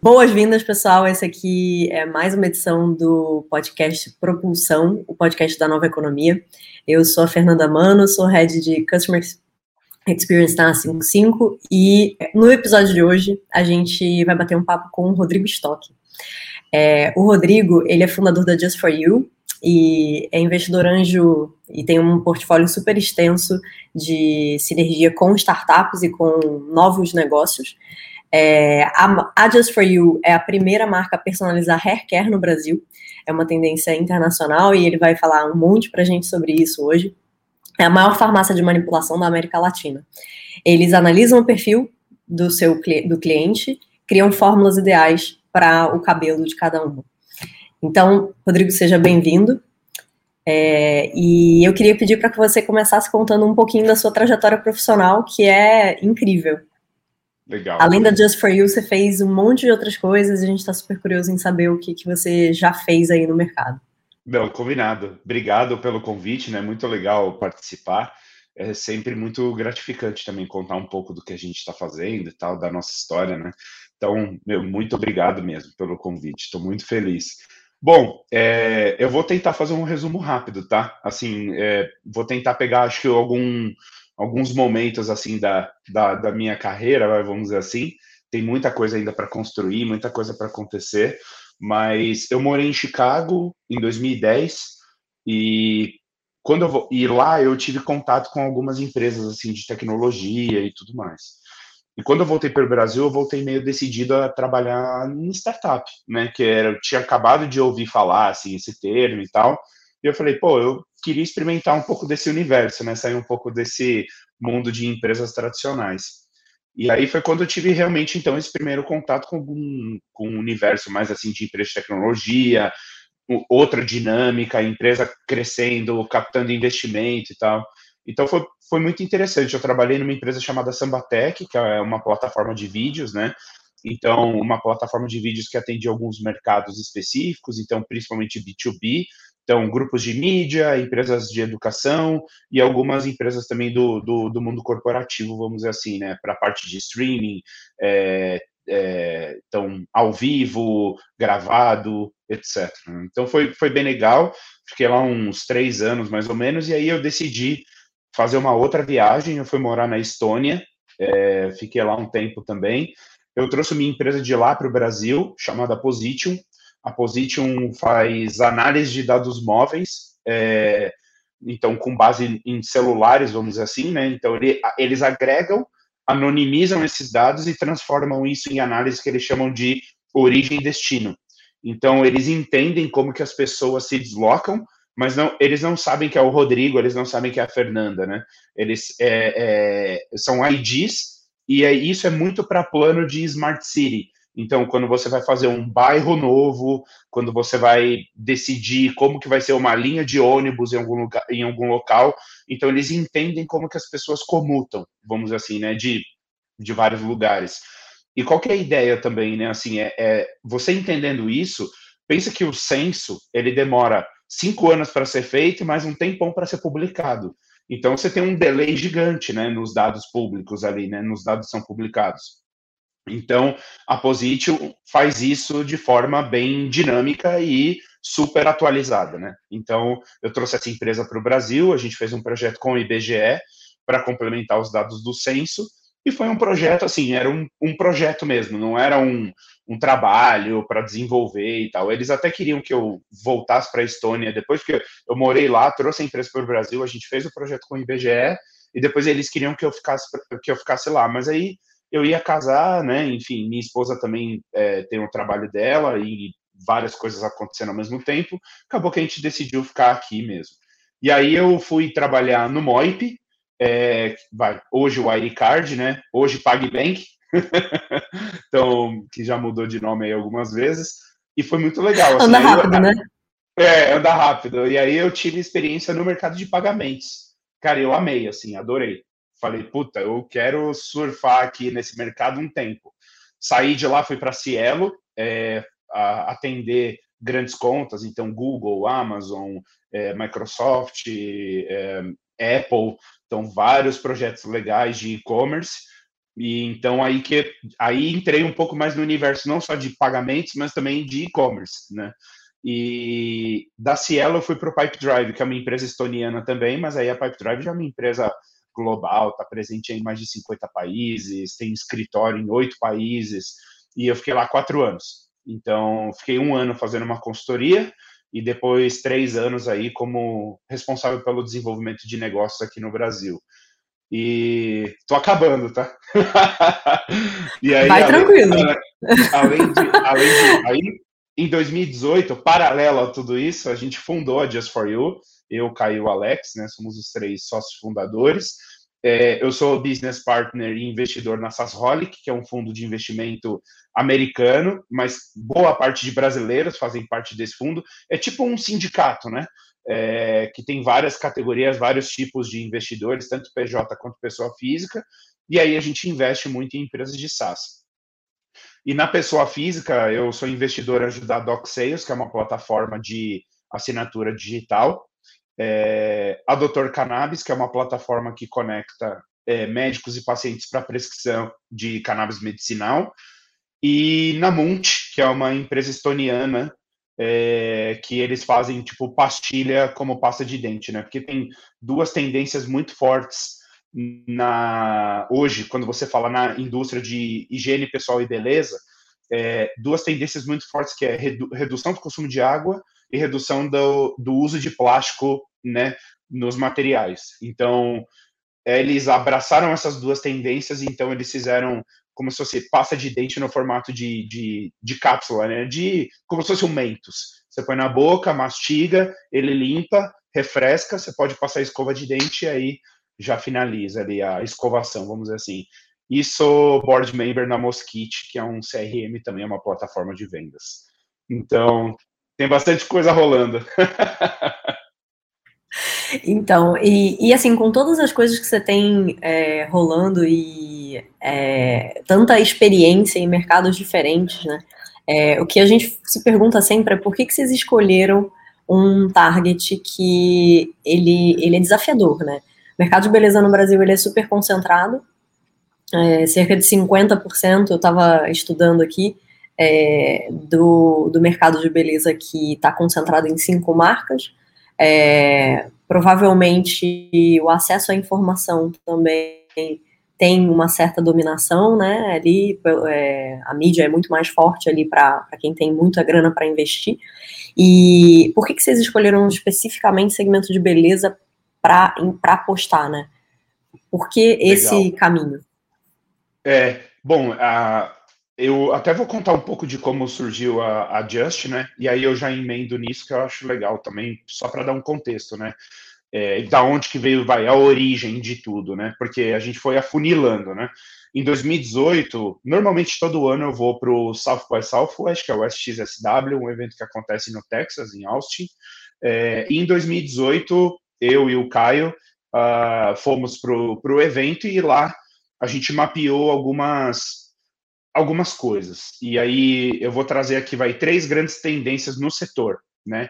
Boas-vindas, pessoal. Esse aqui é mais uma edição do podcast Propulsão, o podcast da Nova Economia. Eu sou a Fernanda Mano, sou head de Customer Experience na 55 e no episódio de hoje a gente vai bater um papo com o Rodrigo Stock. É, o Rodrigo, ele é fundador da Just For You e é investidor anjo e tem um portfólio super extenso de sinergia com startups e com novos negócios. É, a, a Just For You é a primeira marca a personalizar hair care no Brasil. É uma tendência internacional e ele vai falar um monte pra gente sobre isso hoje. É a maior farmácia de manipulação da América Latina. Eles analisam o perfil do seu do cliente, criam fórmulas ideais para o cabelo de cada um. Então, Rodrigo, seja bem-vindo. É, e eu queria pedir para que você começasse contando um pouquinho da sua trajetória profissional, que é incrível. Legal. Além da Just For You, você fez um monte de outras coisas e a gente está super curioso em saber o que, que você já fez aí no mercado. Não, combinado. Obrigado pelo convite, né? Muito legal participar. É sempre muito gratificante também contar um pouco do que a gente está fazendo e tal, da nossa história, né? Então, meu, muito obrigado mesmo pelo convite. Estou muito feliz. Bom, é, eu vou tentar fazer um resumo rápido, tá? Assim, é, vou tentar pegar, acho que algum alguns momentos assim da, da, da minha carreira, vamos dizer assim. Tem muita coisa ainda para construir, muita coisa para acontecer, mas eu morei em Chicago em 2010 e quando eu vou, e lá eu tive contato com algumas empresas assim de tecnologia e tudo mais. E quando eu voltei para o Brasil, eu voltei meio decidido a trabalhar em startup, né? Que era, eu tinha acabado de ouvir falar assim esse termo e tal. E eu falei, pô, eu queria experimentar um pouco desse universo, né? Sair um pouco desse mundo de empresas tradicionais. E aí foi quando eu tive realmente, então, esse primeiro contato com, um, com um universo mais, assim, de empresa de tecnologia, outra dinâmica, empresa crescendo, captando investimento e tal. Então foi, foi muito interessante. Eu trabalhei numa empresa chamada Sambatec, que é uma plataforma de vídeos, né? Então, uma plataforma de vídeos que atende alguns mercados específicos, então principalmente B2B, então, grupos de mídia, empresas de educação e algumas empresas também do, do, do mundo corporativo, vamos dizer assim, né? Para a parte de streaming, é, é, então, ao vivo, gravado, etc. Então, foi, foi bem legal. Fiquei lá uns três anos, mais ou menos, e aí eu decidi fazer uma outra viagem. Eu fui morar na Estônia, é, fiquei lá um tempo também. Eu trouxe minha empresa de lá para o Brasil, chamada Position, a Position faz análise de dados móveis, é, então com base em celulares, vamos dizer assim, né? Então ele, eles agregam, anonimizam esses dados e transformam isso em análise que eles chamam de origem e destino. Então eles entendem como que as pessoas se deslocam, mas não, eles não sabem que é o Rodrigo, eles não sabem que é a Fernanda, né? Eles é, é, são IDs e é, isso é muito para plano de Smart City. Então, quando você vai fazer um bairro novo, quando você vai decidir como que vai ser uma linha de ônibus em algum, lugar, em algum local, então eles entendem como que as pessoas comutam, vamos assim, né, de, de vários lugares. E qual que é a ideia também, né, assim, é, é você entendendo isso, pensa que o censo, ele demora cinco anos para ser feito e mais um tempão para ser publicado. Então, você tem um delay gigante, né, nos dados públicos ali, né, nos dados que são publicados. Então, a Positio faz isso de forma bem dinâmica e super atualizada, né? Então, eu trouxe essa empresa para o Brasil, a gente fez um projeto com o IBGE para complementar os dados do censo, e foi um projeto, assim, era um, um projeto mesmo, não era um, um trabalho para desenvolver e tal. Eles até queriam que eu voltasse para a Estônia, depois que eu morei lá, trouxe a empresa para o Brasil, a gente fez o projeto com o IBGE, e depois eles queriam que eu ficasse, que eu ficasse lá, mas aí eu ia casar, né? Enfim, minha esposa também é, tem o trabalho dela e várias coisas acontecendo ao mesmo tempo. Acabou que a gente decidiu ficar aqui mesmo. E aí eu fui trabalhar no Moip, é, vai, hoje o Wirecard, né? Hoje PagBank, então que já mudou de nome aí algumas vezes e foi muito legal. Assim, anda rápido, eu, né? É, anda rápido. E aí eu tive experiência no mercado de pagamentos. Cara, eu amei, assim, adorei falei, puta, eu quero surfar aqui nesse mercado um tempo. Saí de lá, fui para Cielo, é, atender grandes contas, então Google, Amazon, é, Microsoft, é, Apple, então vários projetos legais de e-commerce. E então aí que aí entrei um pouco mais no universo não só de pagamentos, mas também de e-commerce, né? E da Cielo eu fui para o Pipe Drive, que é uma empresa estoniana também, mas aí a Pipe Drive já é uma empresa global, está presente em mais de 50 países, tem escritório em oito países, e eu fiquei lá quatro anos. Então, fiquei um ano fazendo uma consultoria e depois três anos aí como responsável pelo desenvolvimento de negócios aqui no Brasil. E tô acabando, tá? e aí, Vai além, tranquilo. Além de, além de, aí, em 2018, paralelo a tudo isso, a gente fundou a Just For You, eu, Caio e o Alex, né? Somos os três sócios fundadores. É, eu sou business partner e investidor na Sasholic, que é um fundo de investimento americano, mas boa parte de brasileiros fazem parte desse fundo. É tipo um sindicato, né? É, que tem várias categorias, vários tipos de investidores, tanto PJ quanto pessoa física, e aí a gente investe muito em empresas de SaaS. E na pessoa física, eu sou investidor anjo da DocSales, que é uma plataforma de assinatura digital, é, a Doutor Cannabis, que é uma plataforma que conecta é, médicos e pacientes para prescrição de cannabis medicinal, e Namunt, que é uma empresa estoniana é, que eles fazem tipo pastilha como pasta de dente, né? Porque tem duas tendências muito fortes na hoje, quando você fala na indústria de higiene pessoal e beleza, é, duas tendências muito fortes que é redu redução do consumo de água e redução do, do uso de plástico né, nos materiais. Então, eles abraçaram essas duas tendências, então eles fizeram como se fosse pasta de dente no formato de, de, de cápsula, né? De como se fosse um mentos. Você põe na boca, mastiga, ele limpa, refresca, você pode passar escova de dente e aí já finaliza ali a escovação, vamos dizer assim. E sou board member na Mosquite, que é um CRM também, é uma plataforma de vendas. Então, tem bastante coisa rolando. Então, e, e, assim, com todas as coisas que você tem é, rolando e é, tanta experiência em mercados diferentes, né? É, o que a gente se pergunta sempre é por que, que vocês escolheram um target que ele, ele é desafiador, né? O mercado de beleza no Brasil ele é super concentrado, é, cerca de 50%, eu estava estudando aqui, é, do, do mercado de beleza que está concentrado em cinco marcas, é, provavelmente o acesso à informação também tem uma certa dominação, né? Ali é, a mídia é muito mais forte ali para quem tem muita grana para investir. E por que, que vocês escolheram especificamente segmento de beleza para apostar, né? Por que esse Legal. caminho? É, bom, a, eu até vou contar um pouco de como surgiu a, a Just, né? E aí eu já emendo nisso que eu acho legal também, só para dar um contexto, né? É, da onde que veio vai a origem de tudo, né? Porque a gente foi afunilando, né? Em 2018, normalmente todo ano eu vou para o South by Southwest, que é o SXSW, um evento que acontece no Texas, em Austin. É, e em 2018, eu e o Caio uh, fomos para o evento e lá a gente mapeou algumas algumas coisas. E aí eu vou trazer aqui vai três grandes tendências no setor, né?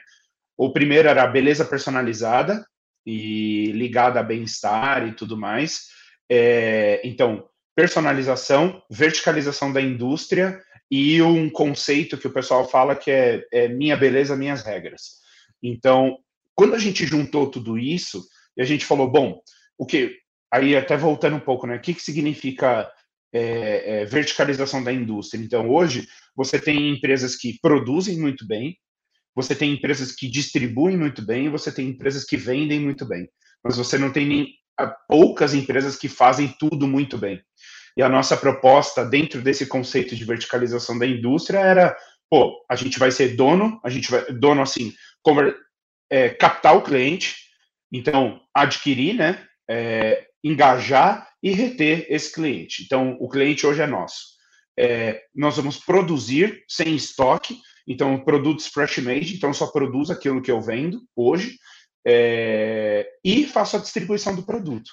O primeiro era a beleza personalizada e ligada a bem-estar e tudo mais. É, então, personalização, verticalização da indústria e um conceito que o pessoal fala que é, é minha beleza, minhas regras. Então, quando a gente juntou tudo isso e a gente falou, bom, o que aí até voltando um pouco, né? O que, que significa é, é, verticalização da indústria. Então, hoje, você tem empresas que produzem muito bem, você tem empresas que distribuem muito bem, você tem empresas que vendem muito bem, mas você não tem nem, poucas empresas que fazem tudo muito bem. E a nossa proposta dentro desse conceito de verticalização da indústria era, pô, a gente vai ser dono, a gente vai, dono assim, conver, é, captar o cliente, então adquirir, né, é, engajar e reter esse cliente. Então, o cliente hoje é nosso. É, nós vamos produzir sem estoque, então, produtos fresh made, então só produzo aquilo que eu vendo hoje é, e faço a distribuição do produto.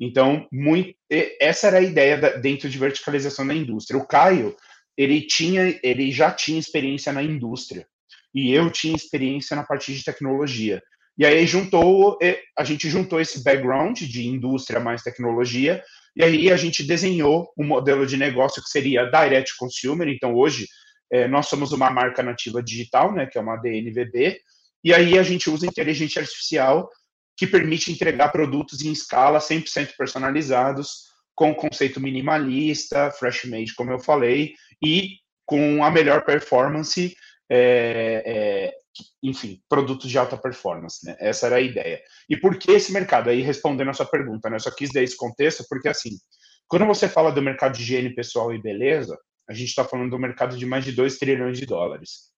Então, muito, essa era a ideia da, dentro de verticalização da indústria. O Caio, ele tinha, ele já tinha experiência na indústria e eu tinha experiência na parte de tecnologia. E aí juntou, a gente juntou esse background de indústria mais tecnologia E aí a gente desenhou um modelo de negócio que seria direct consumer. Então hoje é, nós somos uma marca nativa digital, né, que é uma DNVB, e aí a gente usa inteligência artificial que permite entregar produtos em escala 100% personalizados, com conceito minimalista, fresh made, como eu falei, e com a melhor performance, é, é, enfim, produtos de alta performance, né? Essa era a ideia. E por que esse mercado? Aí respondendo a sua pergunta, né? Eu só quis dar esse contexto, porque assim, quando você fala do mercado de higiene pessoal e beleza, a gente está falando do mercado de mais de 2 trilhões de dólares.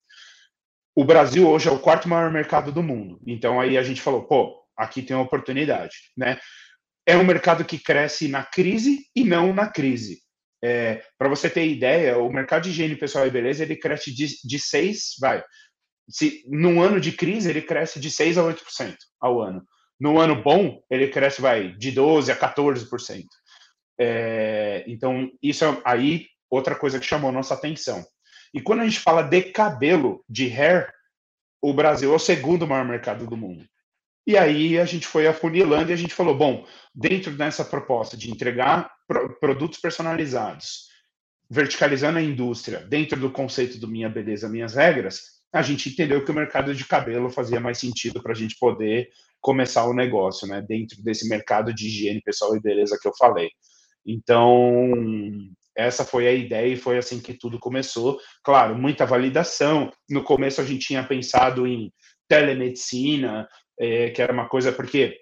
O Brasil hoje é o quarto maior mercado do mundo. Então aí a gente falou, pô, aqui tem uma oportunidade, né? É um mercado que cresce na crise e não na crise. É, Para você ter ideia, o mercado de higiene pessoal e beleza ele cresce de, de 6, vai. Se, num ano de crise, ele cresce de 6 a 8% ao ano. No ano bom, ele cresce vai, de 12 a 14%. É, então, isso é, aí outra coisa que chamou nossa atenção. E quando a gente fala de cabelo, de hair, o Brasil é o segundo maior mercado do mundo. E aí a gente foi afunilando e a gente falou, bom, dentro dessa proposta de entregar produtos personalizados, verticalizando a indústria, dentro do conceito do Minha Beleza, Minhas Regras, a gente entendeu que o mercado de cabelo fazia mais sentido para a gente poder começar o negócio, né, dentro desse mercado de higiene pessoal e beleza que eu falei. Então, essa foi a ideia e foi assim que tudo começou. Claro, muita validação. No começo a gente tinha pensado em telemedicina, é, que era uma coisa porque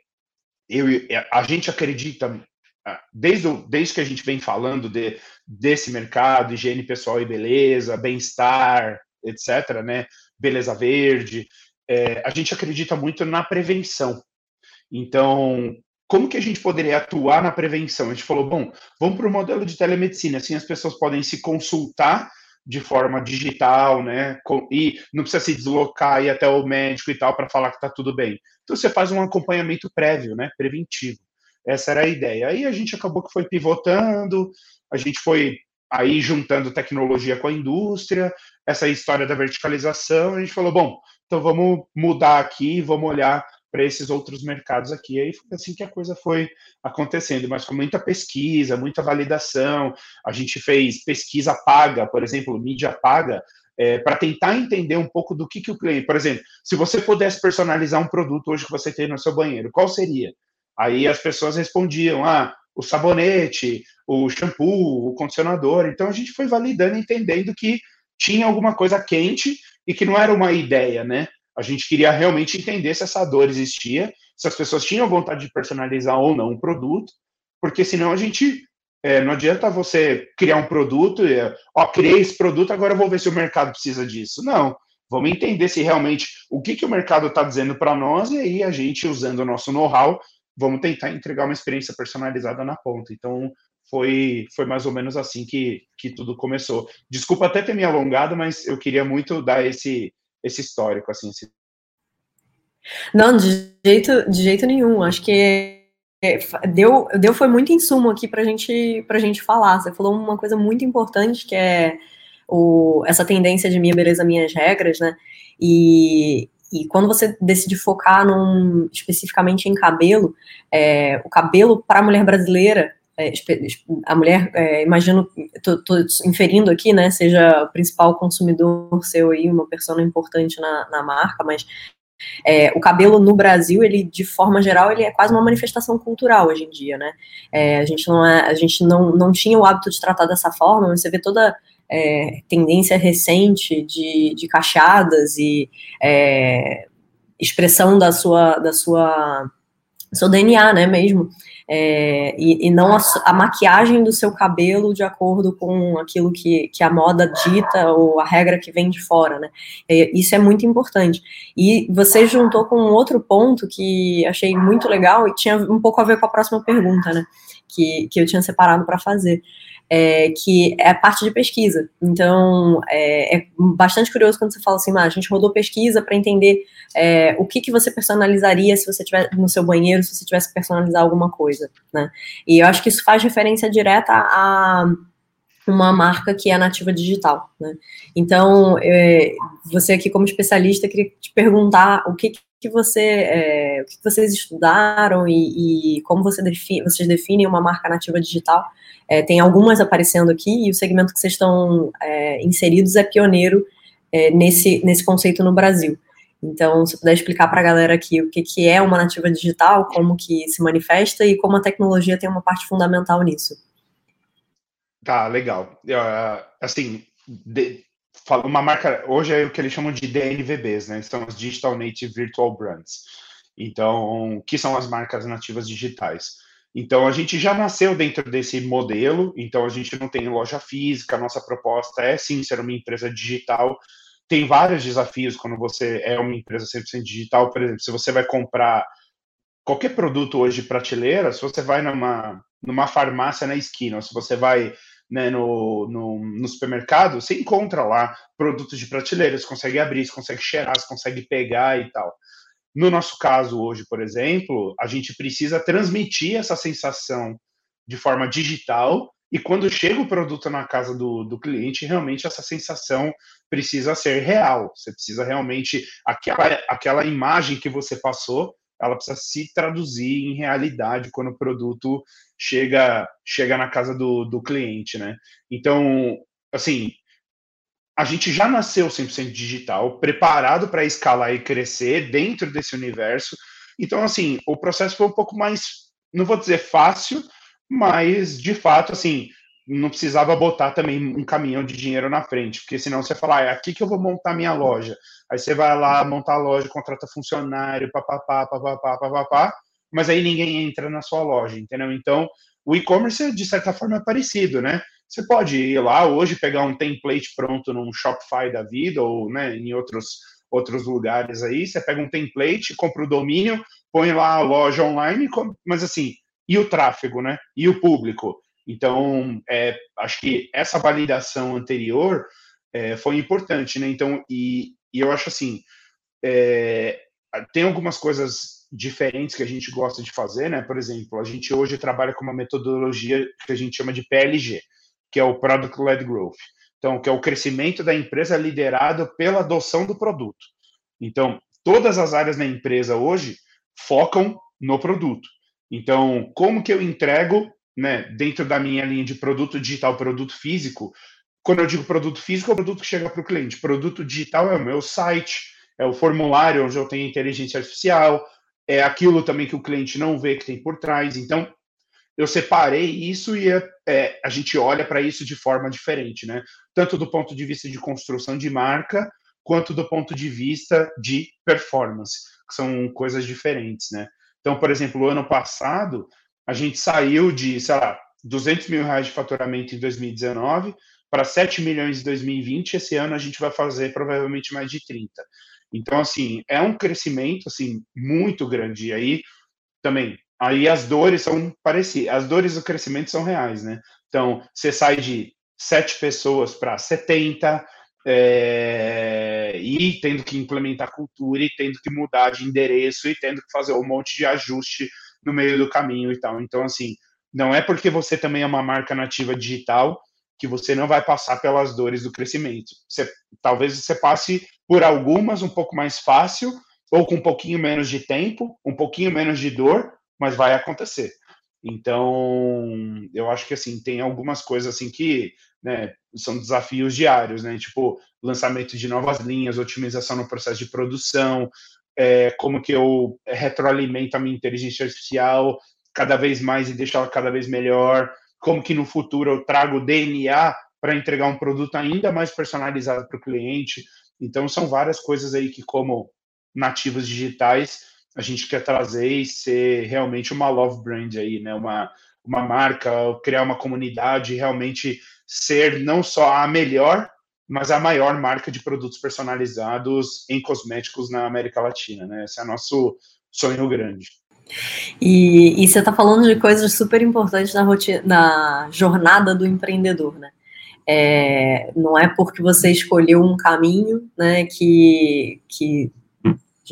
eu, a gente acredita ah, desde, desde que a gente vem falando de, desse mercado, higiene pessoal e beleza, bem-estar, etc., né? Beleza verde, é, a gente acredita muito na prevenção. Então, como que a gente poderia atuar na prevenção? A gente falou, bom, vamos para o modelo de telemedicina, assim as pessoas podem se consultar de forma digital, né? E não precisa se deslocar e até o médico e tal para falar que está tudo bem. Então você faz um acompanhamento prévio, né? Preventivo. Essa era a ideia. Aí a gente acabou que foi pivotando, a gente foi aí juntando tecnologia com a indústria, essa história da verticalização, a gente falou, bom, então vamos mudar aqui, vamos olhar para esses outros mercados aqui. Aí foi assim que a coisa foi acontecendo, mas com muita pesquisa, muita validação. A gente fez pesquisa paga, por exemplo, mídia paga, é, para tentar entender um pouco do que, que o cliente. Por exemplo, se você pudesse personalizar um produto hoje que você tem no seu banheiro, qual seria? Aí as pessoas respondiam: ah, o sabonete, o shampoo, o condicionador. Então a gente foi validando, entendendo que tinha alguma coisa quente e que não era uma ideia, né? A gente queria realmente entender se essa dor existia, se as pessoas tinham vontade de personalizar ou não o produto, porque senão a gente é, não adianta você criar um produto e, ó, criei esse produto, agora vou ver se o mercado precisa disso. Não. Vamos entender se realmente o que, que o mercado está dizendo para nós e aí a gente, usando o nosso know-how, vamos tentar entregar uma experiência personalizada na ponta. Então, foi, foi mais ou menos assim que, que tudo começou. Desculpa até ter me alongado, mas eu queria muito dar esse, esse histórico, assim. Esse... Não, de jeito, de jeito nenhum. Acho que é, deu, deu foi muito insumo aqui para gente, a gente falar. Você falou uma coisa muito importante que é o, essa tendência de minha beleza, minhas regras, né? E, e quando você decide focar num, especificamente em cabelo, é, o cabelo para a mulher brasileira é, a mulher, é, imagino, estou inferindo aqui, né, seja o principal consumidor seu aí, uma pessoa importante na, na marca, mas é, o cabelo no Brasil, ele, de forma geral, ele é quase uma manifestação cultural hoje em dia, né? É, a gente não é, a gente não, não tinha o hábito de tratar dessa forma, você vê toda é, tendência recente de, de cacheadas e é, expressão da sua, da sua seu DNA, né, mesmo, é, e, e, não a, a, maquiagem do seu cabelo de acordo com aquilo que, que a moda dita ou a regra que vem de fora, né, é, isso é muito importante. E você juntou com um outro ponto que achei muito legal e tinha um pouco a ver com a próxima pergunta, né, que, que eu tinha separado para fazer, é, que é a parte de pesquisa. Então, é, é, bastante curioso quando você fala assim, ah, a gente rodou pesquisa para entender é, o que, que você personalizaria se você tiver no seu banheiro, se você tivesse que personalizar alguma coisa, né? E eu acho que isso faz referência direta a uma marca que é nativa digital, né? Então, é, você aqui como especialista, queria te perguntar o que, que você, é, o que vocês estudaram e, e como você define, vocês definem uma marca nativa digital. É, tem algumas aparecendo aqui e o segmento que vocês estão é, inseridos é pioneiro é, nesse, nesse conceito no Brasil. Então, se puder explicar para a galera aqui o que, que é uma nativa digital, como que se manifesta e como a tecnologia tem uma parte fundamental nisso. Tá, legal. Uh, assim, de, uma marca, hoje é o que eles chamam de DNVBs, né? São as Digital Native Virtual Brands. Então, que são as marcas nativas digitais. Então, a gente já nasceu dentro desse modelo, então a gente não tem loja física, nossa proposta é sim ser uma empresa digital. Tem vários desafios quando você é uma empresa 100% digital, por exemplo, se você vai comprar qualquer produto hoje prateleira, se você vai numa, numa farmácia na esquina, ou se você vai né, no, no, no, supermercado, você encontra lá produtos de prateleira, você consegue abrir, você consegue cheirar, você consegue pegar e tal. No nosso caso hoje, por exemplo, a gente precisa transmitir essa sensação de forma digital e quando chega o produto na casa do, do cliente, realmente essa sensação precisa ser real. Você precisa realmente aquela aquela imagem que você passou, ela precisa se traduzir em realidade quando o produto chega chega na casa do, do cliente, né? Então, assim, a gente já nasceu 100% digital, preparado para escalar e crescer dentro desse universo. Então, assim, o processo foi um pouco mais, não vou dizer fácil, mas de fato, assim, não precisava botar também um caminhão de dinheiro na frente, porque senão você fala, ah, é aqui que eu vou montar minha loja. Aí você vai lá, montar a loja, contrata funcionário, papapá, papapá, papapá, mas aí ninguém entra na sua loja, entendeu? Então, o e-commerce, de certa forma, é parecido, né? Você pode ir lá hoje, pegar um template pronto num Shopify da vida ou né, em outros, outros lugares aí, você pega um template, compra o domínio, põe lá a loja online, mas assim, e o tráfego, né? E o público? Então, é, acho que essa validação anterior é, foi importante, né? Então, e, e eu acho assim, é, tem algumas coisas diferentes que a gente gosta de fazer, né? Por exemplo, a gente hoje trabalha com uma metodologia que a gente chama de PLG, que é o Product Led Growth. Então, que é o crescimento da empresa liderado pela adoção do produto. Então, todas as áreas da empresa hoje focam no produto. Então, como que eu entrego, né, dentro da minha linha de produto digital, produto físico? Quando eu digo produto físico, é o produto que chega para o cliente. Produto digital é o meu site, é o formulário onde eu tenho inteligência artificial, é aquilo também que o cliente não vê que tem por trás. Então, eu separei isso e é, é a gente olha para isso de forma diferente, né? Tanto do ponto de vista de construção de marca, quanto do ponto de vista de performance, que são coisas diferentes, né? Então, por exemplo, o ano passado, a gente saiu de, sei lá, 200 mil reais de faturamento em 2019 para 7 milhões em 2020. Esse ano a gente vai fazer provavelmente mais de 30. Então, assim, é um crescimento, assim, muito grande. E aí, também, aí as dores são parecidas. As dores do crescimento são reais, né? Então, você sai de sete pessoas para 70, é, e tendo que implementar cultura, e tendo que mudar de endereço, e tendo que fazer um monte de ajuste no meio do caminho e tal. Então, assim, não é porque você também é uma marca nativa digital que você não vai passar pelas dores do crescimento. Você, talvez você passe por algumas um pouco mais fácil, ou com um pouquinho menos de tempo, um pouquinho menos de dor, mas vai acontecer. Então, eu acho que assim tem algumas coisas assim que né, são desafios diários, né? Tipo lançamento de novas linhas, otimização no processo de produção, é, como que eu retroalimento a minha inteligência artificial cada vez mais e deixar ela cada vez melhor, como que no futuro eu trago DNA para entregar um produto ainda mais personalizado para o cliente. Então, são várias coisas aí que, como nativos digitais, a gente quer trazer e ser realmente uma love brand aí, né? Uma, uma marca, criar uma comunidade, realmente ser não só a melhor, mas a maior marca de produtos personalizados em cosméticos na América Latina, né? Esse é nosso sonho grande. E, e você está falando de coisas super importantes na, rotina, na jornada do empreendedor, né? É, não é porque você escolheu um caminho, né, que, que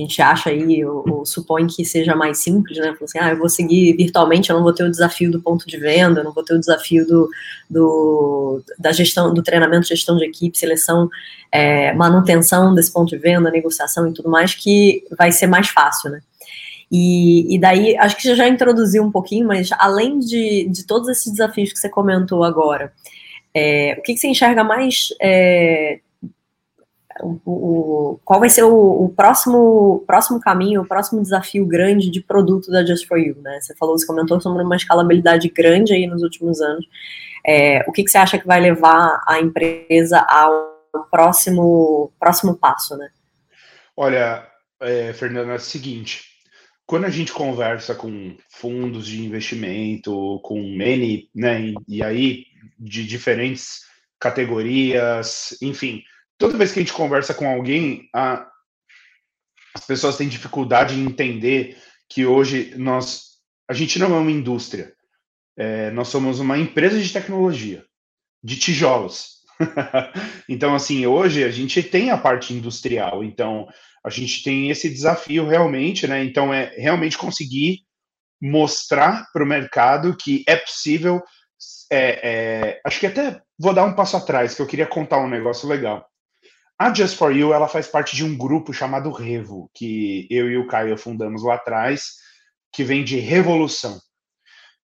a gente acha aí, ou, ou, supõe que seja mais simples, né? Assim, ah, eu vou seguir virtualmente, eu não vou ter o desafio do ponto de venda, eu não vou ter o desafio do, do da gestão, do treinamento, gestão de equipe, seleção, é, manutenção desse ponto de venda, negociação e tudo mais, que vai ser mais fácil, né? E, e daí, acho que você já introduziu um pouquinho, mas além de, de todos esses desafios que você comentou agora, é, o que, que você enxerga mais é, o, o, qual vai ser o, o, próximo, próximo caminho, o próximo desafio grande de produto da Just For You, né? Você falou, você comentou sobre uma escalabilidade grande aí nos últimos anos. É, o que, que você acha que vai levar a empresa ao próximo, próximo passo, né? Olha, é, Fernanda, é o seguinte, quando a gente conversa com fundos de investimento, com many, né, e, e aí de diferentes categorias, enfim, toda vez que a gente conversa com alguém, a, as pessoas têm dificuldade em entender que hoje nós, a gente não é uma indústria, é, nós somos uma empresa de tecnologia, de tijolos. então, assim, hoje a gente tem a parte industrial, então a gente tem esse desafio realmente, né? Então, é realmente conseguir mostrar para o mercado que é possível. É, é, acho que até vou dar um passo atrás, que eu queria contar um negócio legal. A Just For You ela faz parte de um grupo chamado Revo, que eu e o Caio fundamos lá atrás, que vem de revolução.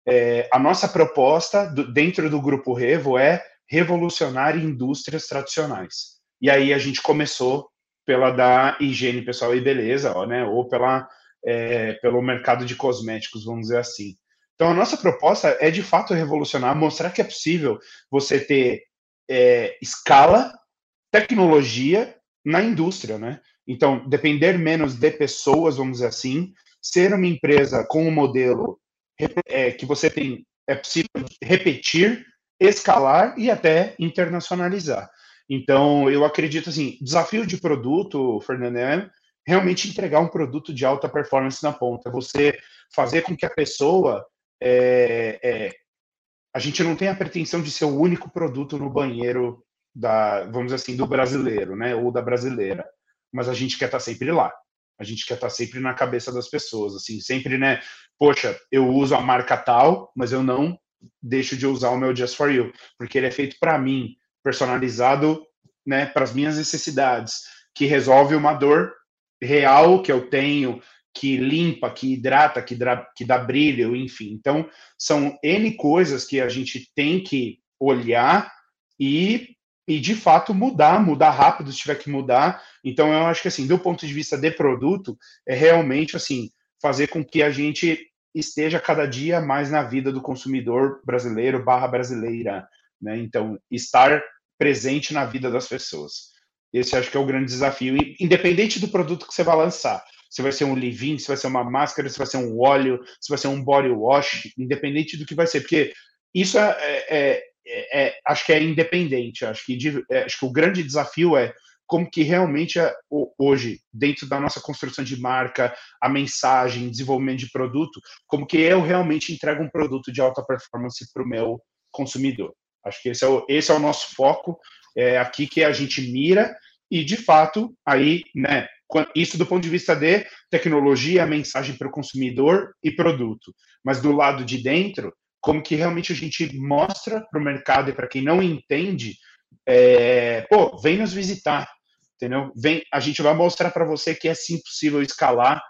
É, a nossa proposta do, dentro do grupo Revo é revolucionar indústrias tradicionais. E aí a gente começou pela da higiene pessoal e beleza, ó, né, ou pela, é, pelo mercado de cosméticos, vamos dizer assim. Então a nossa proposta é de fato revolucionar, mostrar que é possível você ter é, escala tecnologia na indústria, né? Então, depender menos de pessoas, vamos dizer assim, ser uma empresa com um modelo é, que você tem, é possível repetir, escalar e até internacionalizar. Então, eu acredito assim, desafio de produto, Fernando, é realmente entregar um produto de alta performance na ponta. Você fazer com que a pessoa é, é, a gente não tenha a pretensão de ser o único produto no banheiro da, vamos dizer assim, do brasileiro, né, ou da brasileira. Mas a gente quer estar tá sempre lá. A gente quer estar tá sempre na cabeça das pessoas, assim, sempre, né, poxa, eu uso a marca tal, mas eu não deixo de usar o meu Just For You, porque ele é feito para mim, personalizado, né, para as minhas necessidades, que resolve uma dor real que eu tenho, que limpa, que hidrata, que, que dá brilho, enfim. Então, são N coisas que a gente tem que olhar e e de fato mudar, mudar rápido se tiver que mudar. Então eu acho que assim, do ponto de vista de produto, é realmente assim, fazer com que a gente esteja cada dia mais na vida do consumidor brasileiro barra brasileira, né? Então, estar presente na vida das pessoas. Esse acho que é o grande desafio, independente do produto que você vai lançar. Se vai ser um leave se vai ser uma máscara, se vai ser um óleo, se vai ser um body wash, independente do que vai ser, porque isso é, é, é, é, acho que é independente. Acho que, é, acho que o grande desafio é como que realmente é, hoje, dentro da nossa construção de marca, a mensagem, desenvolvimento de produto, como que eu realmente entrego um produto de alta performance para o meu consumidor. Acho que esse é o, esse é o nosso foco, é aqui que a gente mira e, de fato, aí, né, isso do ponto de vista de tecnologia, mensagem para o consumidor e produto. Mas do lado de dentro, como que realmente a gente mostra para o mercado e para quem não entende, é, pô, vem nos visitar, entendeu? Vem, a gente vai mostrar para você que é sim possível escalar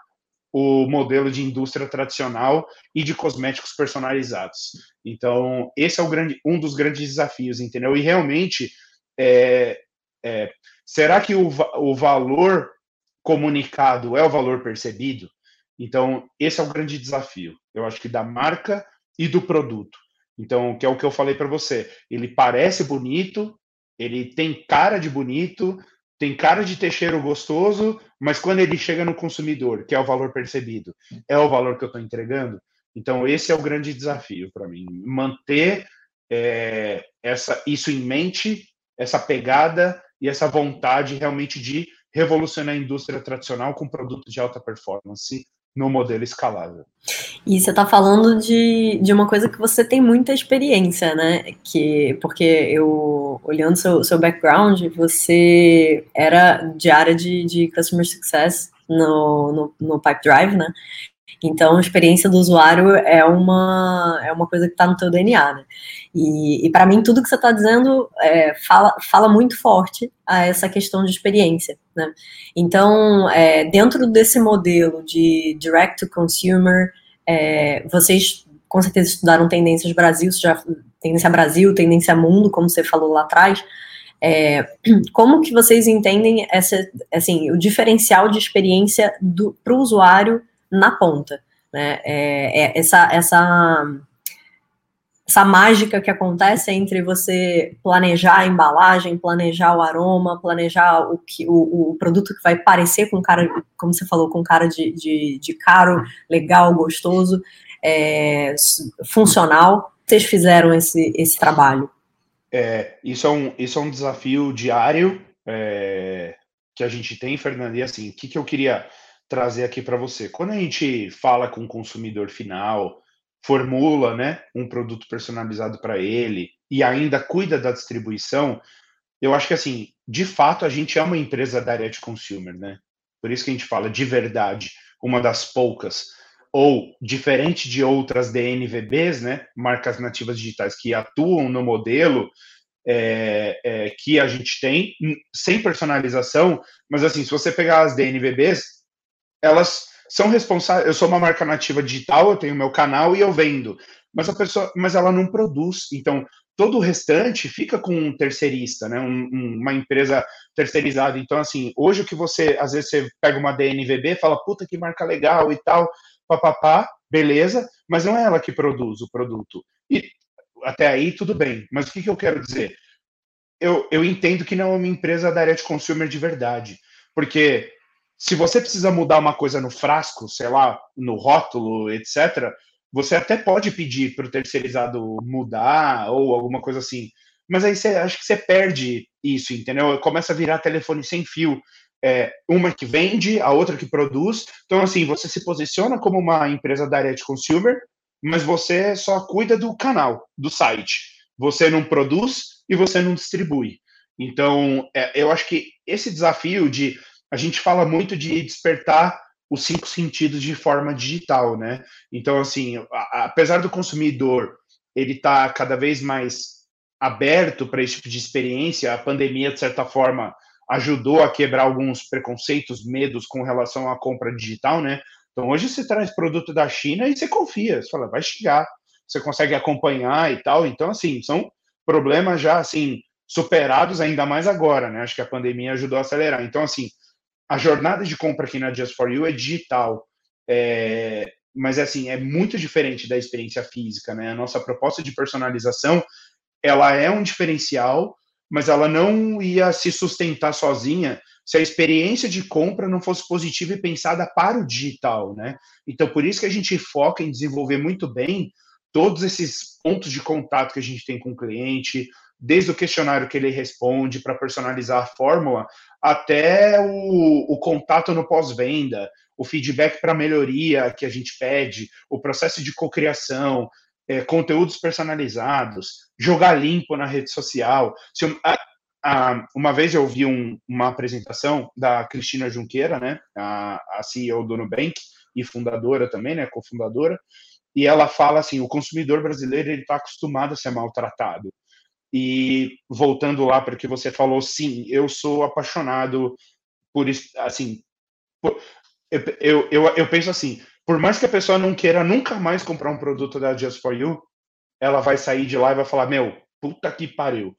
o modelo de indústria tradicional e de cosméticos personalizados. Então, esse é o grande, um dos grandes desafios, entendeu? E realmente, é, é, será que o, o valor comunicado é o valor percebido? Então, esse é o grande desafio. Eu acho que da marca e do produto. Então, que é o que eu falei para você. Ele parece bonito, ele tem cara de bonito, tem cara de ter cheiro gostoso, mas quando ele chega no consumidor, que é o valor percebido, é o valor que eu estou entregando. Então, esse é o grande desafio para mim. Manter é, essa, isso em mente, essa pegada e essa vontade realmente de revolucionar a indústria tradicional com produtos de alta performance no modelo escalável. E você está falando de, de uma coisa que você tem muita experiência, né? Que, porque eu, olhando seu, seu background, você era de área de, de Customer Success no, no, no Pipe Drive, né? Então, a experiência do usuário é uma, é uma coisa que está no teu DNA, né? E, e para mim, tudo que você está dizendo é, fala, fala muito forte a essa questão de experiência, né? Então, é, dentro desse modelo de direct to consumer, é, vocês com certeza estudaram tendências Brasil, já tendência Brasil, tendência mundo, como você falou lá atrás. É, como que vocês entendem essa, assim, o diferencial de experiência para o usuário na ponta? Né? É, é, essa, essa, essa mágica que acontece entre você planejar a embalagem, planejar o aroma, planejar o, que, o, o produto que vai parecer com cara, como você falou, com cara de, de, de caro, legal, gostoso, é, funcional. Vocês fizeram esse, esse trabalho? É, isso, é um, isso é um desafio diário é, que a gente tem, Fernando. E assim, o que, que eu queria trazer aqui para você? Quando a gente fala com o consumidor final, formula né, um produto personalizado para ele e ainda cuida da distribuição, eu acho que assim, de fato, a gente é uma empresa da área de consumer, né? Por isso que a gente fala de verdade, uma das poucas ou diferente de outras DNVBs, né, marcas nativas digitais que atuam no modelo é, é, que a gente tem, sem personalização, mas assim, se você pegar as DNVBs, elas são responsáveis. Eu sou uma marca nativa digital, eu tenho meu canal e eu vendo, mas a pessoa, mas ela não produz. Então, todo o restante fica com um terceirista, né? Um, um, uma empresa terceirizada. Então, assim, hoje o que você, às vezes você pega uma DNVB, fala, puta que marca legal e tal, papapá, beleza, mas não é ela que produz o produto. E até aí tudo bem, mas o que, que eu quero dizer? Eu, eu entendo que não é uma empresa da área de consumer de verdade, porque se você precisa mudar uma coisa no frasco, sei lá, no rótulo, etc., você até pode pedir para o terceirizado mudar ou alguma coisa assim. Mas aí você acho que você perde isso, entendeu? Começa a virar telefone sem fio é, uma que vende, a outra que produz. Então, assim, você se posiciona como uma empresa da área de consumer, mas você só cuida do canal, do site. Você não produz e você não distribui. Então, é, eu acho que esse desafio de. A gente fala muito de despertar os cinco sentidos de forma digital, né? Então, assim, a, apesar do consumidor ele tá cada vez mais aberto para esse tipo de experiência, a pandemia, de certa forma, ajudou a quebrar alguns preconceitos, medos com relação à compra digital, né? Então hoje você traz produto da China e você confia, você fala, vai chegar, você consegue acompanhar e tal. Então, assim, são problemas já assim superados ainda mais agora, né? Acho que a pandemia ajudou a acelerar. Então, assim, a jornada de compra aqui na Just for You é digital. É, mas assim, é muito diferente da experiência física, né? A nossa proposta de personalização, ela é um diferencial, mas ela não ia se sustentar sozinha se a experiência de compra não fosse positiva e pensada para o digital, né? Então, por isso que a gente foca em desenvolver muito bem todos esses pontos de contato que a gente tem com o cliente, desde o questionário que ele responde para personalizar a fórmula, até o, o contato no pós-venda, o feedback para melhoria que a gente pede, o processo de cocriação, é, conteúdos personalizados, jogar limpo na rede social. Eu, a, a, uma vez eu vi um, uma apresentação da Cristina Junqueira, né, a, a CEO do Nubank e fundadora também, né, cofundadora, e ela fala assim, o consumidor brasileiro ele está acostumado a ser maltratado. E voltando lá para o que você falou, sim, eu sou apaixonado por assim, por, eu, eu, eu, eu penso assim, por mais que a pessoa não queira nunca mais comprar um produto da Just For You, ela vai sair de lá e vai falar: Meu, puta que pariu.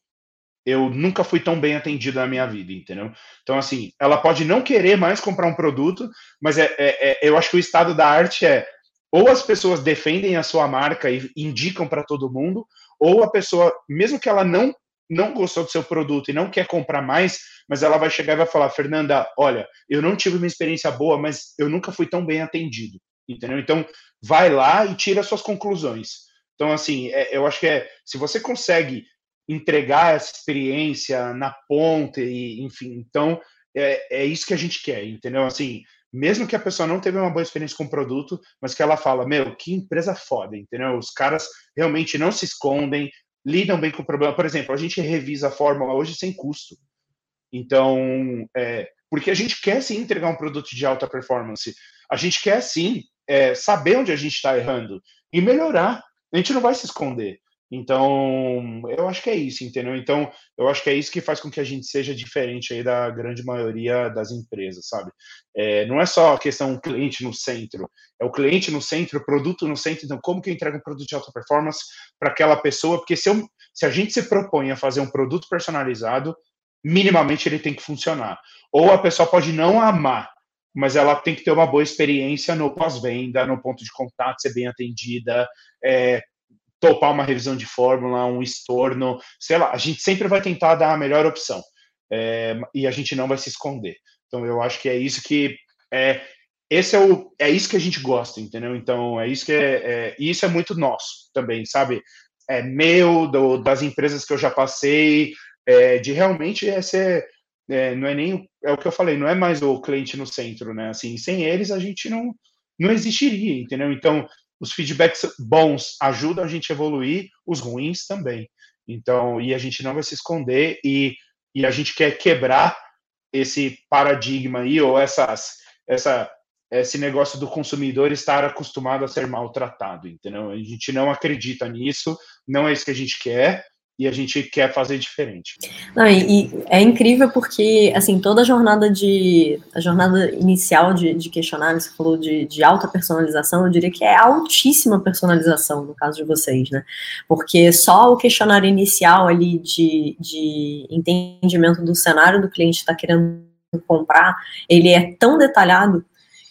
Eu nunca fui tão bem atendido na minha vida, entendeu? Então, assim, ela pode não querer mais comprar um produto, mas é, é, é eu acho que o estado da arte é ou as pessoas defendem a sua marca e indicam para todo mundo, ou a pessoa, mesmo que ela não não gostou do seu produto e não quer comprar mais, mas ela vai chegar e vai falar: Fernanda, olha, eu não tive uma experiência boa, mas eu nunca fui tão bem atendido entendeu? Então, vai lá e tira suas conclusões. Então, assim, é, eu acho que é, se você consegue entregar essa experiência na ponta, e, enfim, então, é, é isso que a gente quer, entendeu? Assim, mesmo que a pessoa não teve uma boa experiência com o produto, mas que ela fala, meu, que empresa foda, entendeu? Os caras realmente não se escondem, lidam bem com o problema. Por exemplo, a gente revisa a fórmula hoje sem custo. Então, é, porque a gente quer sim entregar um produto de alta performance. A gente quer sim é, saber onde a gente está errando e melhorar. A gente não vai se esconder. Então, eu acho que é isso, entendeu? Então, eu acho que é isso que faz com que a gente seja diferente aí da grande maioria das empresas, sabe? É, não é só a questão cliente no centro, é o cliente no centro, o produto no centro. Então, como que eu entrego um produto de alta performance para aquela pessoa? Porque se, eu, se a gente se propõe a fazer um produto personalizado, minimamente ele tem que funcionar. Ou a pessoa pode não amar, mas ela tem que ter uma boa experiência no pós-venda, no ponto de contato, ser bem atendida, é, topar uma revisão de fórmula, um estorno, sei lá, a gente sempre vai tentar dar a melhor opção é, e a gente não vai se esconder. Então eu acho que é isso que é esse é o é isso que a gente gosta, entendeu? Então é isso que é, é isso é muito nosso também, sabe? É meu do, das empresas que eu já passei, é, de realmente é ser é, não é nem é o que eu falei, não é mais o cliente no centro, né? Assim, sem eles a gente não não existiria, entendeu? Então os feedbacks bons ajudam a gente a evoluir, os ruins também. Então, e a gente não vai se esconder e, e a gente quer quebrar esse paradigma aí, ou essas, essa, esse negócio do consumidor estar acostumado a ser maltratado, entendeu? A gente não acredita nisso, não é isso que a gente quer, e a gente quer fazer diferente. Não, e, e, é incrível porque, assim, toda a jornada de, a jornada inicial de, de você falou de, de alta personalização, eu diria que é altíssima personalização, no caso de vocês, né, porque só o questionário inicial ali de, de entendimento do cenário do cliente está querendo comprar, ele é tão detalhado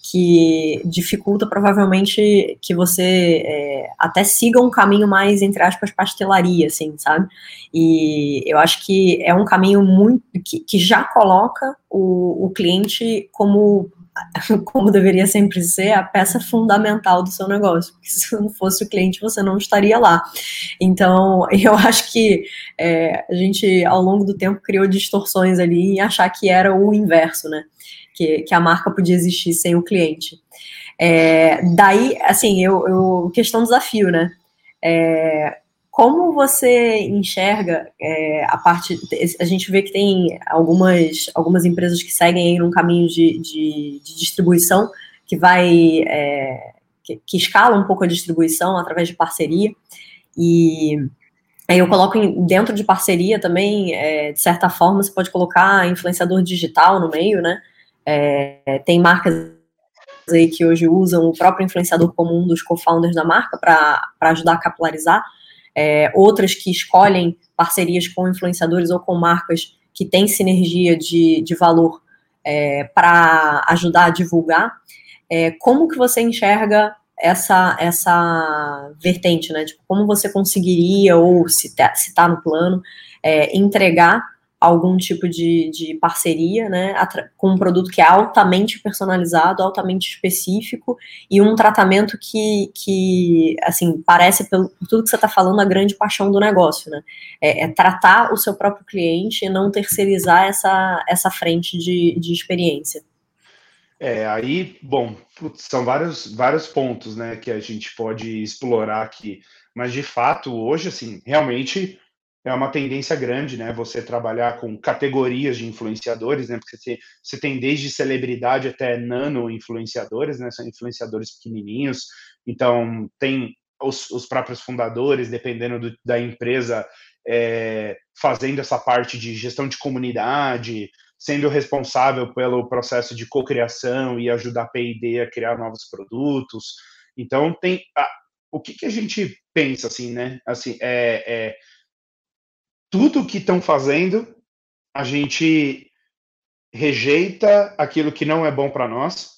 que dificulta provavelmente que você é, até siga um caminho mais, entre aspas, pastelaria, assim, sabe? E eu acho que é um caminho muito que, que já coloca o, o cliente como como deveria sempre ser, a peça fundamental do seu negócio. Porque se não fosse o cliente, você não estaria lá. Então, eu acho que é, a gente, ao longo do tempo, criou distorções ali em achar que era o inverso, né? Que, que a marca podia existir sem o cliente. É, daí, assim, eu, eu, questão desafio, né? É, como você enxerga é, a parte. A gente vê que tem algumas, algumas empresas que seguem aí num caminho de, de, de distribuição que vai. É, que, que, escala um pouco a distribuição através de parceria. E aí eu coloco dentro de parceria também, é, de certa forma, você pode colocar influenciador digital no meio, né? É, tem marcas aí que hoje usam o próprio influenciador como um dos co-founders da marca para ajudar a capilarizar. É, outras que escolhem parcerias com influenciadores ou com marcas que têm sinergia de, de valor é, para ajudar a divulgar. É, como que você enxerga essa essa vertente, né? Tipo, como você conseguiria, ou se está tá no plano, é, entregar algum tipo de, de parceria, né, com um produto que é altamente personalizado, altamente específico e um tratamento que, que assim, parece, pelo por tudo que você está falando, a grande paixão do negócio, né, é, é, tratar o seu próprio cliente e não terceirizar essa, essa frente de, de experiência. É, aí, bom, são vários, vários pontos, né, que a gente pode explorar aqui, mas de fato, hoje, assim, realmente é uma tendência grande, né? Você trabalhar com categorias de influenciadores, né? Porque você, você tem desde celebridade até nano influenciadores, né? São influenciadores pequenininhos. Então, tem os, os próprios fundadores, dependendo do, da empresa, é, fazendo essa parte de gestão de comunidade, sendo responsável pelo processo de cocriação e ajudar a P&D a criar novos produtos. Então, tem... O que, que a gente pensa, assim, né? Assim, é, é tudo que estão fazendo, a gente rejeita aquilo que não é bom para nós,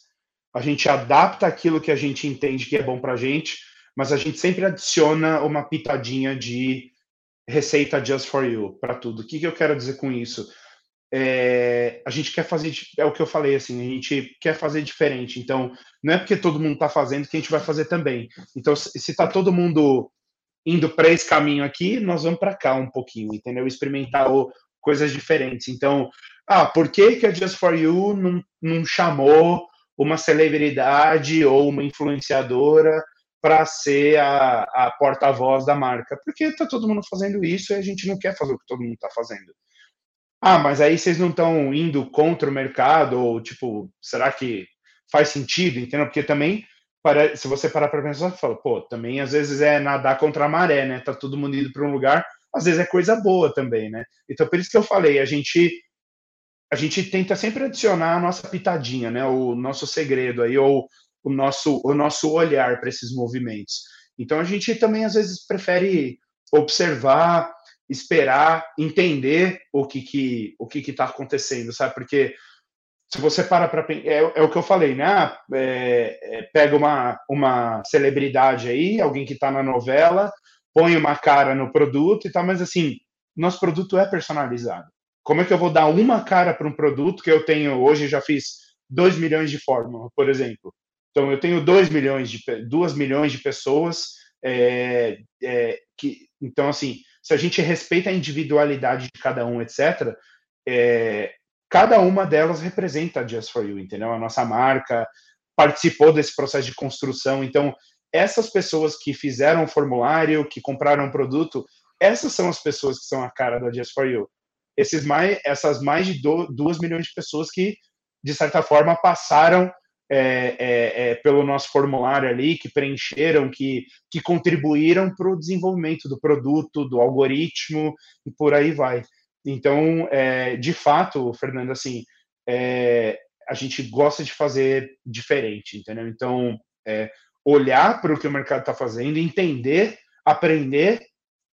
a gente adapta aquilo que a gente entende que é bom para a gente, mas a gente sempre adiciona uma pitadinha de receita just for you para tudo. O que, que eu quero dizer com isso? É, a gente quer fazer, é o que eu falei, assim, a gente quer fazer diferente. Então, não é porque todo mundo está fazendo que a gente vai fazer também. Então, se está todo mundo indo para esse caminho aqui, nós vamos para cá um pouquinho, entendeu? Experimentar coisas diferentes. Então, ah, por que, que a Just For You não, não chamou uma celebridade ou uma influenciadora para ser a, a porta-voz da marca? Porque está todo mundo fazendo isso e a gente não quer fazer o que todo mundo está fazendo. ah, mas aí vocês não estão indo contra o mercado, ou tipo, será que faz sentido, entendeu? Porque também, para, se você parar para pensar, fala, pô, também às vezes é nadar contra a maré, né? Tá todo mundo indo para um lugar, às vezes é coisa boa também, né? Então, por isso que eu falei, a gente a gente tenta sempre adicionar a nossa pitadinha, né? O nosso segredo aí, ou o nosso, o nosso olhar para esses movimentos. Então, a gente também às vezes prefere observar, esperar, entender o que que o que está acontecendo, sabe? Porque se você para para é, é, o que eu falei, né? Ah, é, é, pega uma, uma celebridade aí, alguém que está na novela, põe uma cara no produto e tal, mas assim, nosso produto é personalizado. Como é que eu vou dar uma cara para um produto que eu tenho hoje já fiz 2 milhões de fórmula, por exemplo? Então eu tenho 2 milhões de 2 milhões de pessoas é, é, que então assim se a gente respeita a individualidade de cada um, etc., é, cada uma delas representa a Just For You, entendeu? A nossa marca participou desse processo de construção. Então, essas pessoas que fizeram o formulário, que compraram o produto, essas são as pessoas que são a cara da Just For You. Esses mais, essas mais de 2 milhões de pessoas que, de certa forma, passaram é, é, é, pelo nosso formulário ali, que preencheram, que, que contribuíram para o desenvolvimento do produto, do algoritmo e por aí vai. Então, é, de fato, Fernando, assim, é, a gente gosta de fazer diferente, entendeu? Então, é, olhar para o que o mercado está fazendo, entender, aprender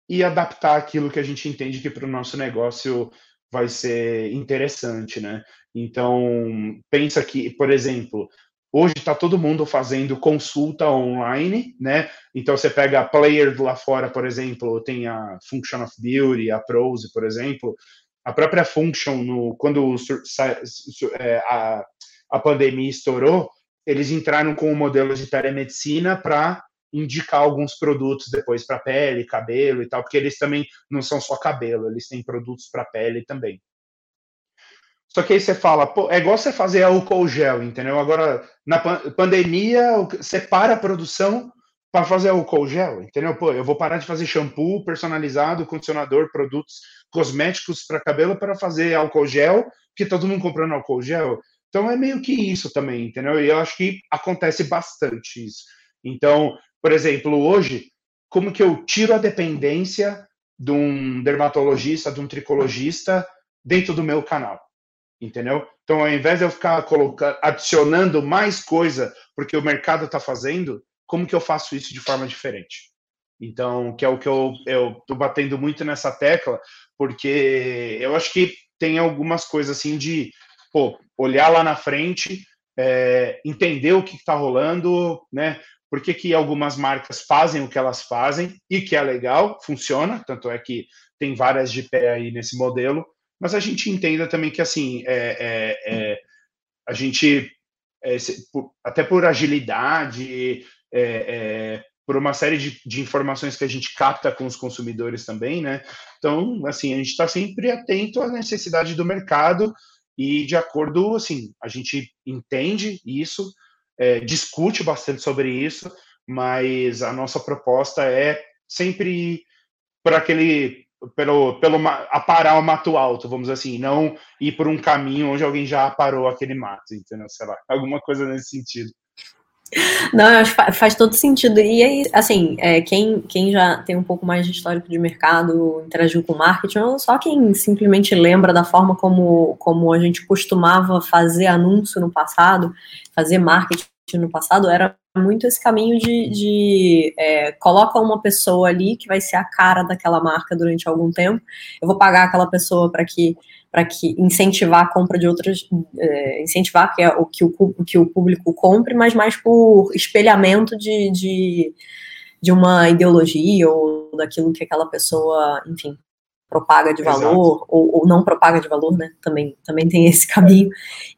e adaptar aquilo que a gente entende que para o nosso negócio vai ser interessante, né? Então, pensa que, por exemplo, hoje está todo mundo fazendo consulta online, né? Então, você pega a player lá fora, por exemplo, tem a Function of Beauty, a Prose, por exemplo, a própria Function, no, quando é, a, a pandemia estourou, eles entraram com o um modelo de telemedicina para indicar alguns produtos depois para pele, cabelo e tal, porque eles também não são só cabelo, eles têm produtos para pele também. Só que aí você fala, pô, é igual você fazer álcool gel, entendeu? Agora, na pandemia, você para a produção para fazer álcool gel, entendeu? Pô, eu vou parar de fazer shampoo personalizado, condicionador, produtos cosméticos para cabelo para fazer álcool gel, porque todo mundo comprando álcool gel. Então é meio que isso também, entendeu? E eu acho que acontece bastante isso. Então, por exemplo, hoje, como que eu tiro a dependência de um dermatologista, de um tricologista dentro do meu canal? Entendeu? Então, ao invés de eu ficar colocando, adicionando mais coisa porque o mercado está fazendo, como que eu faço isso de forma diferente? Então, que é o que eu estou batendo muito nessa tecla, porque eu acho que tem algumas coisas assim de pô, olhar lá na frente, é, entender o que está rolando, né? por que, que algumas marcas fazem o que elas fazem e que é legal, funciona, tanto é que tem várias de pé aí nesse modelo, mas a gente entenda também que assim é, é, é a gente é, até por agilidade, é, é, por uma série de, de, informações que a gente capta com os consumidores também, né? Então, assim, a gente está sempre atento à necessidade do mercado e de acordo, assim, a gente entende isso, é, discute bastante sobre isso, mas a nossa proposta é sempre por aquele pelo, pelo aparar o mato alto, vamos assim, não ir por um caminho onde alguém já aparou aquele mato, entendeu? Sei lá, alguma coisa nesse sentido. Não, eu acho faz todo sentido. E aí, assim, é, quem, quem já tem um pouco mais de histórico de mercado, interagiu com marketing, ou só quem simplesmente lembra da forma como, como a gente costumava fazer anúncio no passado, fazer marketing no passado, era muito esse caminho de, de é, coloca uma pessoa ali que vai ser a cara daquela marca durante algum tempo. Eu vou pagar aquela pessoa para que para que incentivar a compra de outras, é, incentivar que, é o, que, o, que o público compre, mas mais por espelhamento de, de, de uma ideologia ou daquilo que aquela pessoa, enfim, propaga de valor ou, ou, não propaga de valor, né? Também, também tem esse caminho.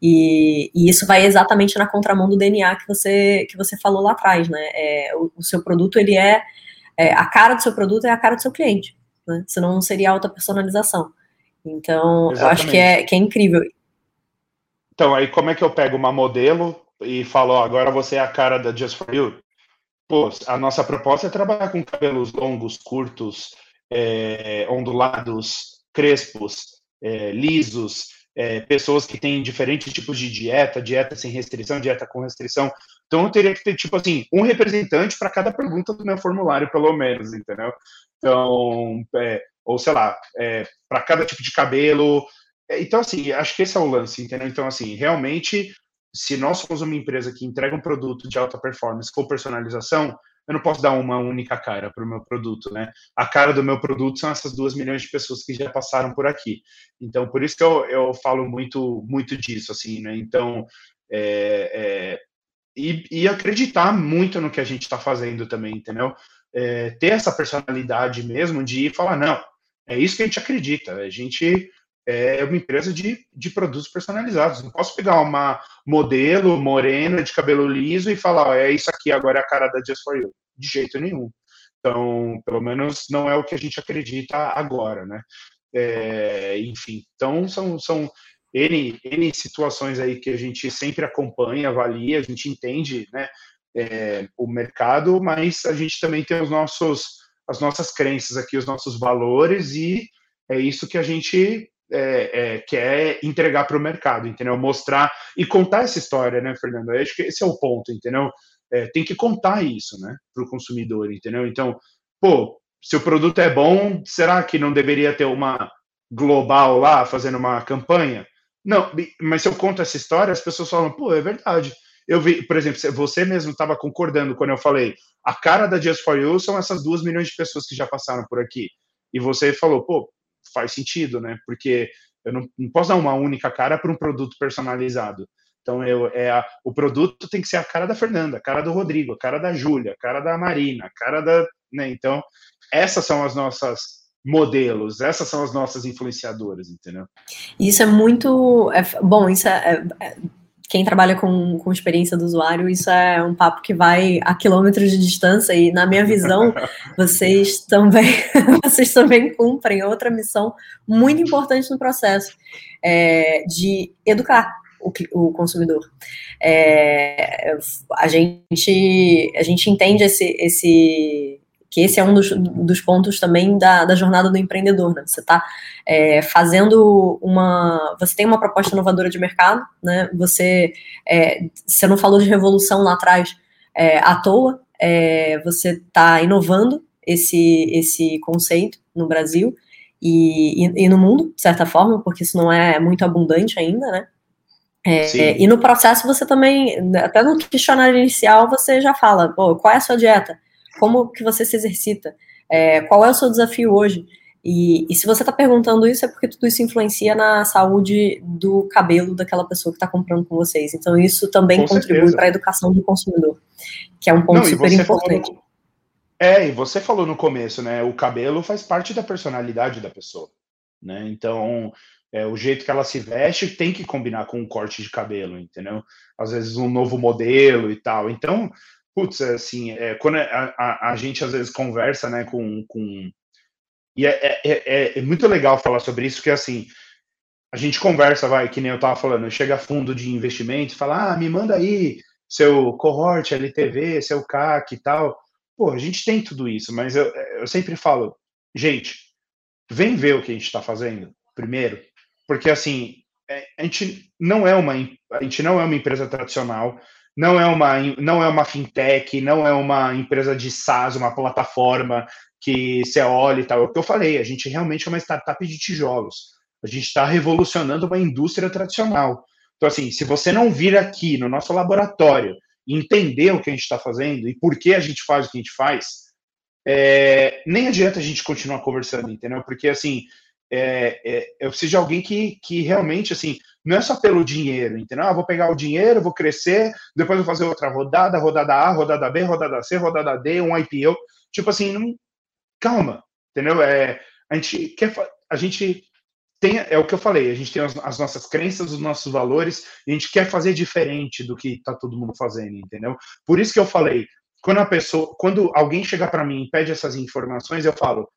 E, e, isso vai exatamente na contramão do DNA que você, que você falou lá atrás, né? É, o, o, seu produto, ele é, é, A cara do seu produto é a cara do seu cliente, né? Senão não seria alta personalização. Então, Exatamente. eu acho que é, que é incrível. Então, aí como é que eu pego uma modelo e falo, ó, agora você é a cara da Just For You? Pô, a nossa proposta é trabalhar com cabelos longos, curtos, é, ondulados, crespos, é, lisos, é, pessoas que têm diferentes tipos de dieta, dieta sem restrição, dieta com restrição. Então eu teria que ter, tipo assim, um representante para cada pergunta do meu formulário, pelo menos, entendeu? Então, é, ou sei lá, é, para cada tipo de cabelo. É, então, assim, acho que esse é o lance, entendeu? Então, assim, realmente, se nós somos uma empresa que entrega um produto de alta performance com personalização, eu não posso dar uma única cara para o meu produto, né? A cara do meu produto são essas duas milhões de pessoas que já passaram por aqui. Então, por isso que eu, eu falo muito, muito disso, assim, né? Então, é, é, e, e, acreditar muito no que a gente está fazendo também, entendeu? É, ter essa personalidade mesmo de falar, não, é isso que a gente acredita. A gente é uma empresa de, de produtos personalizados. Não posso pegar uma modelo morena de cabelo liso e falar, é isso aqui agora é a cara da Just For You. De jeito nenhum. Então, pelo menos não é o que a gente acredita agora, né? É, enfim, então são, são N, N situações aí que a gente sempre acompanha, avalia, a gente entende né, é, o mercado, mas a gente também tem os nossos, as nossas crenças aqui, os nossos valores, e é isso que a gente é, é, quer entregar para o mercado, entendeu? Mostrar e contar essa história, né, Fernando? Eu acho que esse é o ponto, entendeu? É, tem que contar isso, né, para o consumidor, entendeu? Então, pô, se o produto é bom, será que não deveria ter uma global lá fazendo uma campanha? Não, mas se eu conto essa história, as pessoas falam, pô, é verdade. Eu vi, por exemplo, você mesmo estava concordando quando eu falei, a cara da Just for You são essas duas milhões de pessoas que já passaram por aqui. E você falou, pô, faz sentido, né? Porque eu não, não posso dar uma única cara para um produto personalizado. Então, eu, é a, o produto tem que ser a cara da Fernanda, a cara do Rodrigo, a cara da Júlia, a cara da Marina, a cara da. Né? Então, essas são as nossas modelos, essas são as nossas influenciadoras, entendeu? Isso é muito. É, bom, isso é, é, é quem trabalha com, com experiência do usuário, isso é um papo que vai a quilômetros de distância e na minha visão, vocês também vocês também cumprem outra missão muito importante no processo é, de educar o, o consumidor. É, a gente a gente entende esse, esse que esse é um dos, dos pontos também da, da jornada do empreendedor, né? Você está é, fazendo uma. Você tem uma proposta inovadora de mercado, né? Você, é, você não falou de revolução lá atrás é, à toa, é, você está inovando esse, esse conceito no Brasil e, e, e, no mundo, de certa forma, porque isso não é muito abundante ainda, né? É, e no processo você também, até no questionário inicial, você já fala, qual é a sua dieta? Como que você se exercita, é, qual é o seu desafio hoje. E, e se você está perguntando isso, é porque tudo isso influencia na saúde do cabelo daquela pessoa que está comprando com vocês. Então, isso também com contribui para a educação do consumidor, que é um ponto Não, super importante. No... É, e você falou no começo, né? O cabelo faz parte da personalidade da pessoa, né? Então, é, o jeito que ela se veste tem que combinar com um corte de cabelo, entendeu? Às vezes um novo modelo e tal. Então, putz, é assim, é, quando a, a, a, gente às vezes conversa, né, com, com e é, é, é, é, muito legal falar sobre isso, que assim, a gente conversa, vai, que nem eu tava falando, chega fundo de investimento fala, ah, me manda aí seu cohort, LTV, seu CAC e tal. Pô, a gente tem tudo isso, mas eu, eu sempre falo, gente, vem ver o que a gente está fazendo primeiro, porque assim, é, a gente não é uma a gente não é uma empresa tradicional, não é uma não é uma fintech, não é uma empresa de SaaS, uma plataforma que você olha e tal. É o que eu falei, a gente realmente é uma startup de tijolos. A gente está revolucionando uma indústria tradicional. Então, assim, se você não vir aqui no nosso laboratório entender o que a gente está fazendo e por que a gente faz o que a gente faz, é, nem adianta a gente continuar conversando, entendeu? Porque, assim, é, é, eu preciso de alguém que, que realmente, assim, não é só pelo dinheiro, entendeu? Ah, vou pegar o dinheiro, vou crescer, depois vou fazer outra rodada, rodada A, rodada B, rodada C, rodada D, um IPO. Tipo assim, não... calma, entendeu? É, a gente quer, a gente tem, é o que eu falei, a gente tem as, as nossas crenças, os nossos valores, e a gente quer fazer diferente do que está todo mundo fazendo, entendeu? Por isso que eu falei, quando a pessoa, quando alguém chega para mim e pede essas informações, eu falo,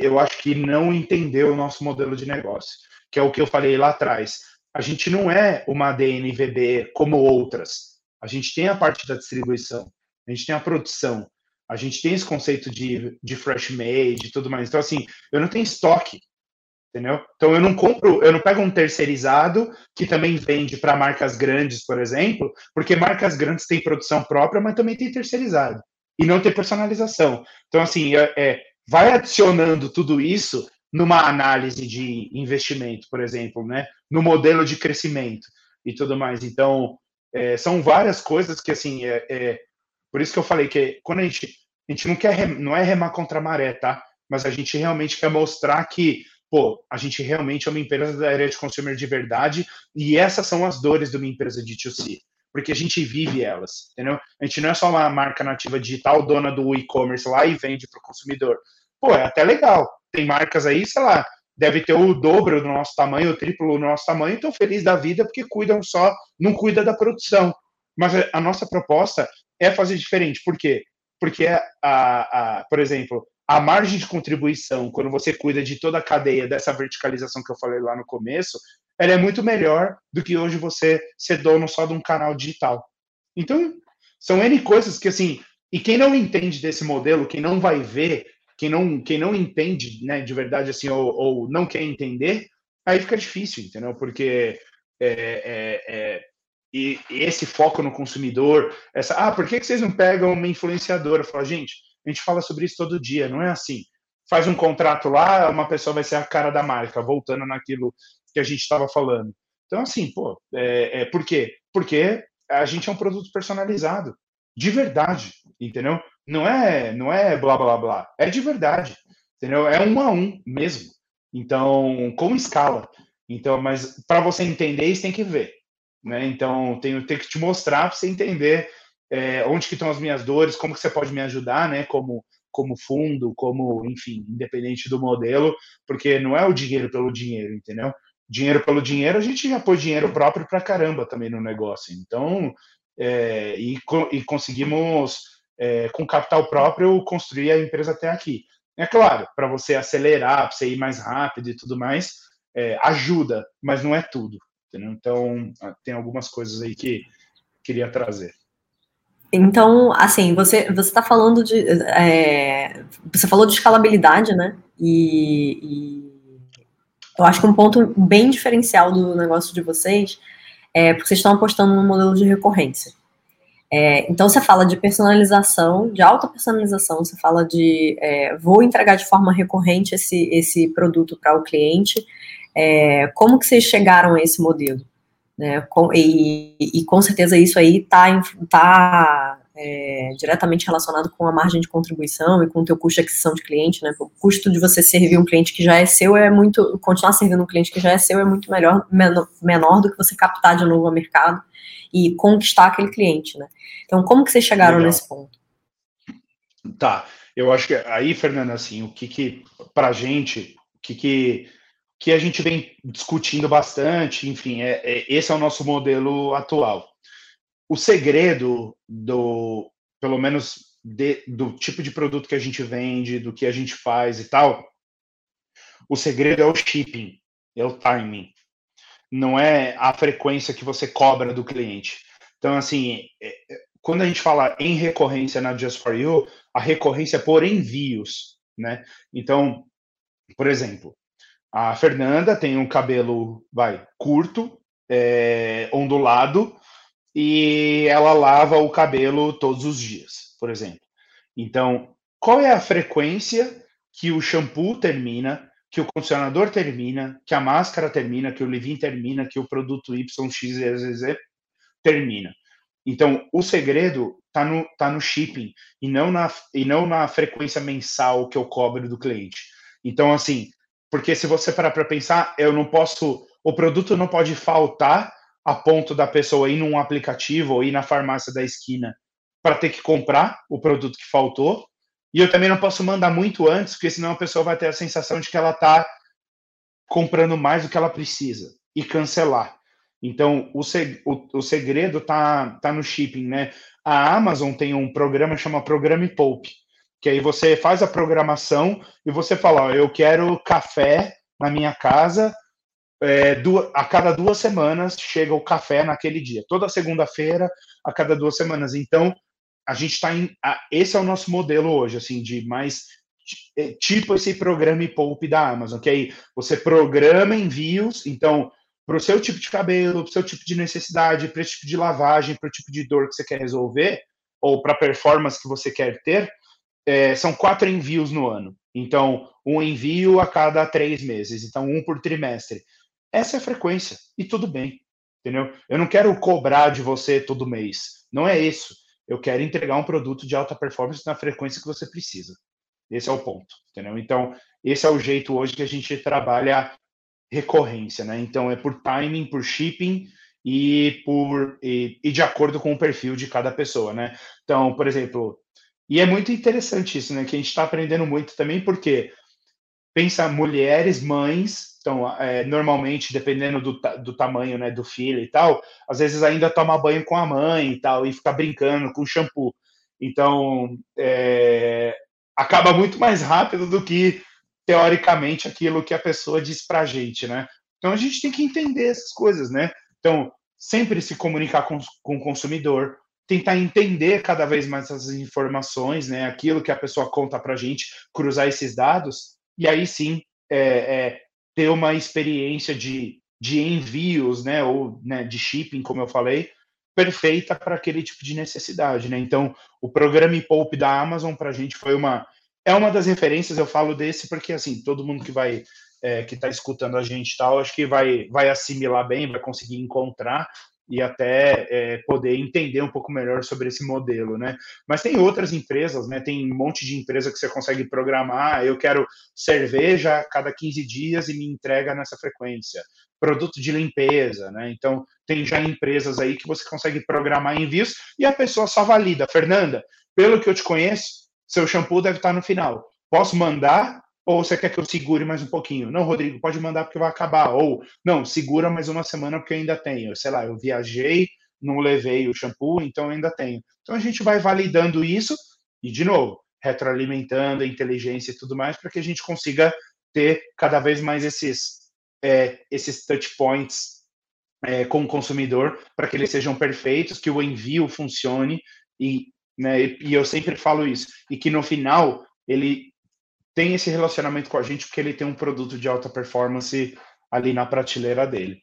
eu acho que não entendeu o nosso modelo de negócio, que é o que eu falei lá atrás. A gente não é uma DNVB como outras. A gente tem a parte da distribuição, a gente tem a produção, a gente tem esse conceito de, de fresh made e tudo mais. Então, assim, eu não tenho estoque. entendeu? Então eu não compro, eu não pego um terceirizado que também vende para marcas grandes, por exemplo, porque marcas grandes têm produção própria, mas também tem terceirizado e não tem personalização. Então assim, é, é vai adicionando tudo isso numa análise de investimento, por exemplo, né? No modelo de crescimento e tudo mais. Então é, são várias coisas que assim é, é, por isso que eu falei que quando a gente a gente não quer não é remar contra a maré, tá? Mas a gente realmente quer mostrar que pô, a gente realmente é uma empresa da área de consumer de verdade e essas são as dores de uma empresa de 2C, porque a gente vive elas, entendeu? A gente não é só uma marca nativa digital, dona do e-commerce lá e vende para o consumidor. Pô, é até legal. Tem marcas aí, sei lá, deve ter o dobro do nosso tamanho, o triplo do nosso tamanho, estão felizes da vida porque cuidam só, não cuida da produção. Mas a nossa proposta é fazer diferente. Por quê? Porque, a, a, por exemplo, a margem de contribuição, quando você cuida de toda a cadeia dessa verticalização que eu falei lá no começo, ela é muito melhor do que hoje você ser dono só de um canal digital. Então, são N coisas que, assim, e quem não entende desse modelo, quem não vai ver, quem não, quem não entende, né, de verdade, assim, ou, ou não quer entender, aí fica difícil, entendeu? Porque é, é, é, e, esse foco no consumidor, essa, ah, por que, que vocês não pegam uma influenciadora? Fala, gente, a gente fala sobre isso todo dia, não é assim. Faz um contrato lá, uma pessoa vai ser a cara da marca, voltando naquilo que a gente estava falando. Então, assim, pô, é, é, por quê? Porque a gente é um produto personalizado, de verdade, entendeu? Não é, não é blá blá blá, é de verdade, entendeu? É um a um mesmo. Então, com escala. Então, mas para você entender isso tem que ver, né? Então, tenho, tenho que te mostrar para você entender é, onde que estão as minhas dores, como que você pode me ajudar, né? Como como fundo, como enfim, independente do modelo, porque não é o dinheiro pelo dinheiro, entendeu? Dinheiro pelo dinheiro, a gente já pôs dinheiro próprio para caramba também no negócio. Então, é, e, e, conseguimos, é, com capital próprio, construir a empresa até aqui. É claro, para você acelerar, para você ir mais rápido e tudo mais, é, ajuda, mas não é tudo. Entendeu? Então, tem algumas coisas aí que queria trazer. Então, assim, você você está falando de é, você falou de escalabilidade, né? E, e, eu acho que um ponto bem diferencial do negócio de vocês é porque vocês estão apostando no modelo de recorrência. É, então você fala de personalização, de alta personalização, você fala de é, vou entregar de forma recorrente esse, esse produto para o cliente. É, como que vocês chegaram a esse modelo? Né? Com, e, e, com certeza isso aí está tá, é, diretamente relacionado com a margem de contribuição e com o teu custo de aquisição de cliente, né? O custo de você servir um cliente que já é seu é muito, continuar servindo um cliente que já é seu é muito melhor, menor, menor do que você captar de novo o mercado e conquistar aquele cliente, né? Então, como que vocês chegaram Legal. nesse ponto? Tá, eu acho que aí, Fernanda, assim, o que que, pra gente, o que que que a gente vem discutindo bastante, enfim, é, é, esse é o nosso modelo atual. O segredo do, pelo menos de, do tipo de produto que a gente vende, do que a gente faz e tal, o segredo é o shipping, é o timing, não é a frequência que você cobra do cliente. Então, assim, é, é, quando a gente fala em recorrência na Just for You, a recorrência é por envios, né? Então, por exemplo, a Fernanda tem um cabelo, vai, curto, é, ondulado, e ela lava o cabelo todos os dias, por exemplo. Então, qual é a frequência que o shampoo termina, que o condicionador termina, que a máscara termina, que o leave-in termina, que o produto YXZ termina? Então, o segredo está no, tá no shipping e não, na, e não na frequência mensal que eu cobro do cliente. Então, assim, porque se você parar para pensar, eu não posso, o produto não pode faltar a ponto da pessoa ir num aplicativo ou ir na farmácia da esquina para ter que comprar o produto que faltou. E eu também não posso mandar muito antes, porque senão a pessoa vai ter a sensação de que ela está comprando mais do que ela precisa e cancelar. Então, o, seg o, o segredo tá, tá no shipping, né? A Amazon tem um programa chama Programa Poupe, que aí você faz a programação e você fala, ó, eu quero café na minha casa, é, duas, a cada duas semanas chega o café naquele dia, toda segunda-feira, a cada duas semanas. Então, a gente está em. A, esse é o nosso modelo hoje, assim, de mais é, tipo esse programa e poupe da Amazon, que aí você programa envios, então para o seu tipo de cabelo, para o seu tipo de necessidade, para o tipo de lavagem, para o tipo de dor que você quer resolver, ou para a performance que você quer ter, é, são quatro envios no ano. Então, um envio a cada três meses, então um por trimestre. Essa é a frequência, e tudo bem, entendeu? Eu não quero cobrar de você todo mês, não é isso. Eu quero entregar um produto de alta performance na frequência que você precisa. Esse é o ponto, entendeu? Então, esse é o jeito hoje que a gente trabalha recorrência, né? Então é por timing, por shipping e por e, e, de acordo com o perfil de cada pessoa, né? Então, por exemplo, e é muito interessante isso, né? Que a gente está aprendendo muito também, porque pensa mulheres, mães, então é, normalmente dependendo do, do tamanho, né, do filho e tal, às vezes ainda toma banho com a mãe e tal e fica brincando com shampoo. Então é, acaba muito mais rápido do que teoricamente, aquilo que a pessoa diz para a gente, né? Então a gente tem que entender essas coisas, né? Então, sempre se comunicar com, com o consumidor, tentar entender cada vez mais essas informações, né? Aquilo que a pessoa conta para a gente, cruzar esses dados, e aí sim é, é, ter uma experiência de, de envios, né? Ou né, de shipping, como eu falei, perfeita para aquele tipo de necessidade, né? Então, o programa e Poupe da Amazon para a gente foi uma é uma das referências, eu falo desse porque, assim, todo mundo que vai, é, que está escutando a gente tal, acho que vai, vai assimilar bem, vai conseguir encontrar e até é, poder entender um pouco melhor sobre esse modelo, né? Mas tem outras empresas, né? Tem um monte de empresa que você consegue programar. Eu quero cerveja a cada 15 dias e me entrega nessa frequência. Produto de limpeza, né? Então, tem já empresas aí que você consegue programar envios e a pessoa só valida. Fernanda, pelo que eu te conheço, seu shampoo deve estar no final. Posso mandar? Ou você quer que eu segure mais um pouquinho? Não, Rodrigo, pode mandar porque vai acabar. Ou, não, segura mais uma semana porque eu ainda tenho. Sei lá, eu viajei, não levei o shampoo, então eu ainda tenho. Então a gente vai validando isso e, de novo, retroalimentando a inteligência e tudo mais para que a gente consiga ter cada vez mais esses, é, esses touch points é, com o consumidor para que eles sejam perfeitos, que o envio funcione e né? E, eu sempre falo isso. E que no final ele tem esse relacionamento com a gente porque ele tem um produto de alta performance ali na prateleira dele.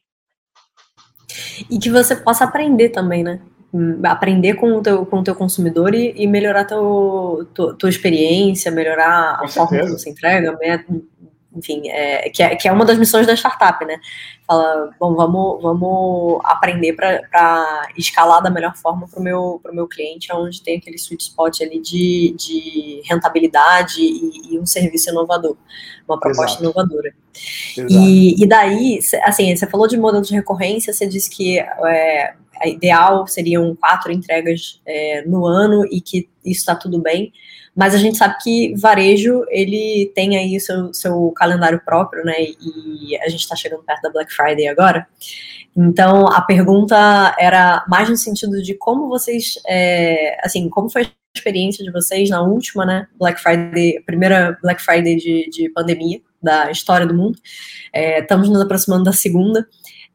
E que você possa aprender também, né? Aprender com o teu, com o teu consumidor e, e melhorar teu, tua, tua experiência, melhorar com a certeza. forma que você entrega, enfim, é, que, é, que é uma das missões da startup, né? Fala, bom, vamos, vamos aprender para escalar da melhor forma para o meu, meu cliente, onde tem aquele sweet spot ali de, de rentabilidade e, e um serviço inovador, uma proposta Exato. inovadora. Exato. E, e daí, assim, você falou de modelo de recorrência, você disse que é, a ideal seriam quatro entregas é, no ano e que isso está tudo bem. Mas a gente sabe que varejo, ele tem aí seu, seu calendário próprio, né? E a gente está chegando perto da Black Friday agora. Então, a pergunta era mais no sentido de como vocês, é, assim, como foi a experiência de vocês na última, né, Black Friday, primeira Black Friday de, de pandemia da história do mundo. É, estamos nos aproximando da segunda.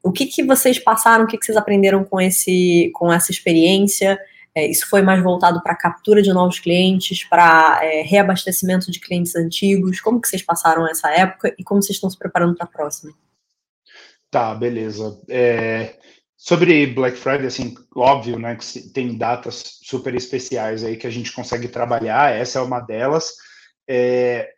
O que, que vocês passaram, o que, que vocês aprenderam com, esse, com essa experiência? É, isso foi mais voltado para captura de novos clientes, para é, reabastecimento de clientes antigos. Como que vocês passaram essa época e como vocês estão se preparando para a próxima? Tá, beleza. É, sobre Black Friday, assim, óbvio, né, que tem datas super especiais aí que a gente consegue trabalhar. Essa é uma delas. É,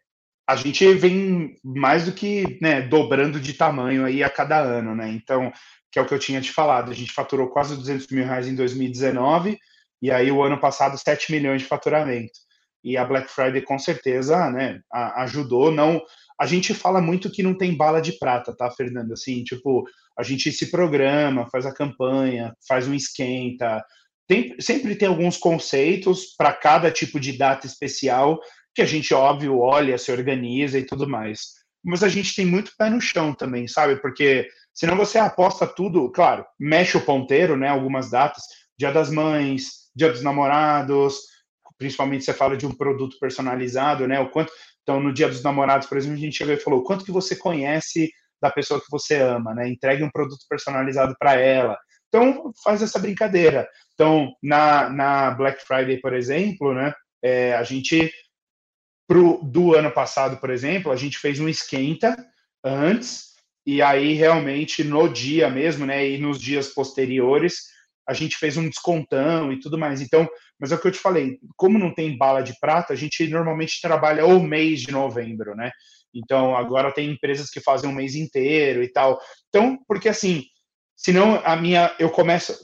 a gente vem mais do que né, dobrando de tamanho aí a cada ano, né? Então, que é o que eu tinha te falado, a gente faturou quase 200 mil reais em 2019 e aí o ano passado 7 milhões de faturamento. E a Black Friday com certeza, né, ajudou, não a gente fala muito que não tem bala de prata, tá, Fernando? Assim, tipo, a gente se programa, faz a campanha, faz um esquenta. Tem, sempre tem alguns conceitos para cada tipo de data especial que a gente, óbvio, olha, se organiza e tudo mais. Mas a gente tem muito pé no chão também, sabe? Porque senão você aposta tudo, claro, mexe o ponteiro, né? Algumas datas, Dia das Mães, Dia dos Namorados, principalmente você fala de um produto personalizado, né? O quanto, então, no Dia dos Namorados, por exemplo, a gente chegou e falou: quanto que você conhece da pessoa que você ama, né? Entregue um produto personalizado para ela. Então, faz essa brincadeira. Então, na, na Black Friday, por exemplo, né? É, a gente pro, do ano passado, por exemplo, a gente fez um esquenta antes, e aí realmente no dia mesmo, né, e nos dias posteriores, a gente fez um descontão e tudo mais. Então, mas é o que eu te falei, como não tem bala de prata, a gente normalmente trabalha o mês de novembro, né? Então, agora tem empresas que fazem um mês inteiro e tal. Então, porque assim, senão a minha, eu começo,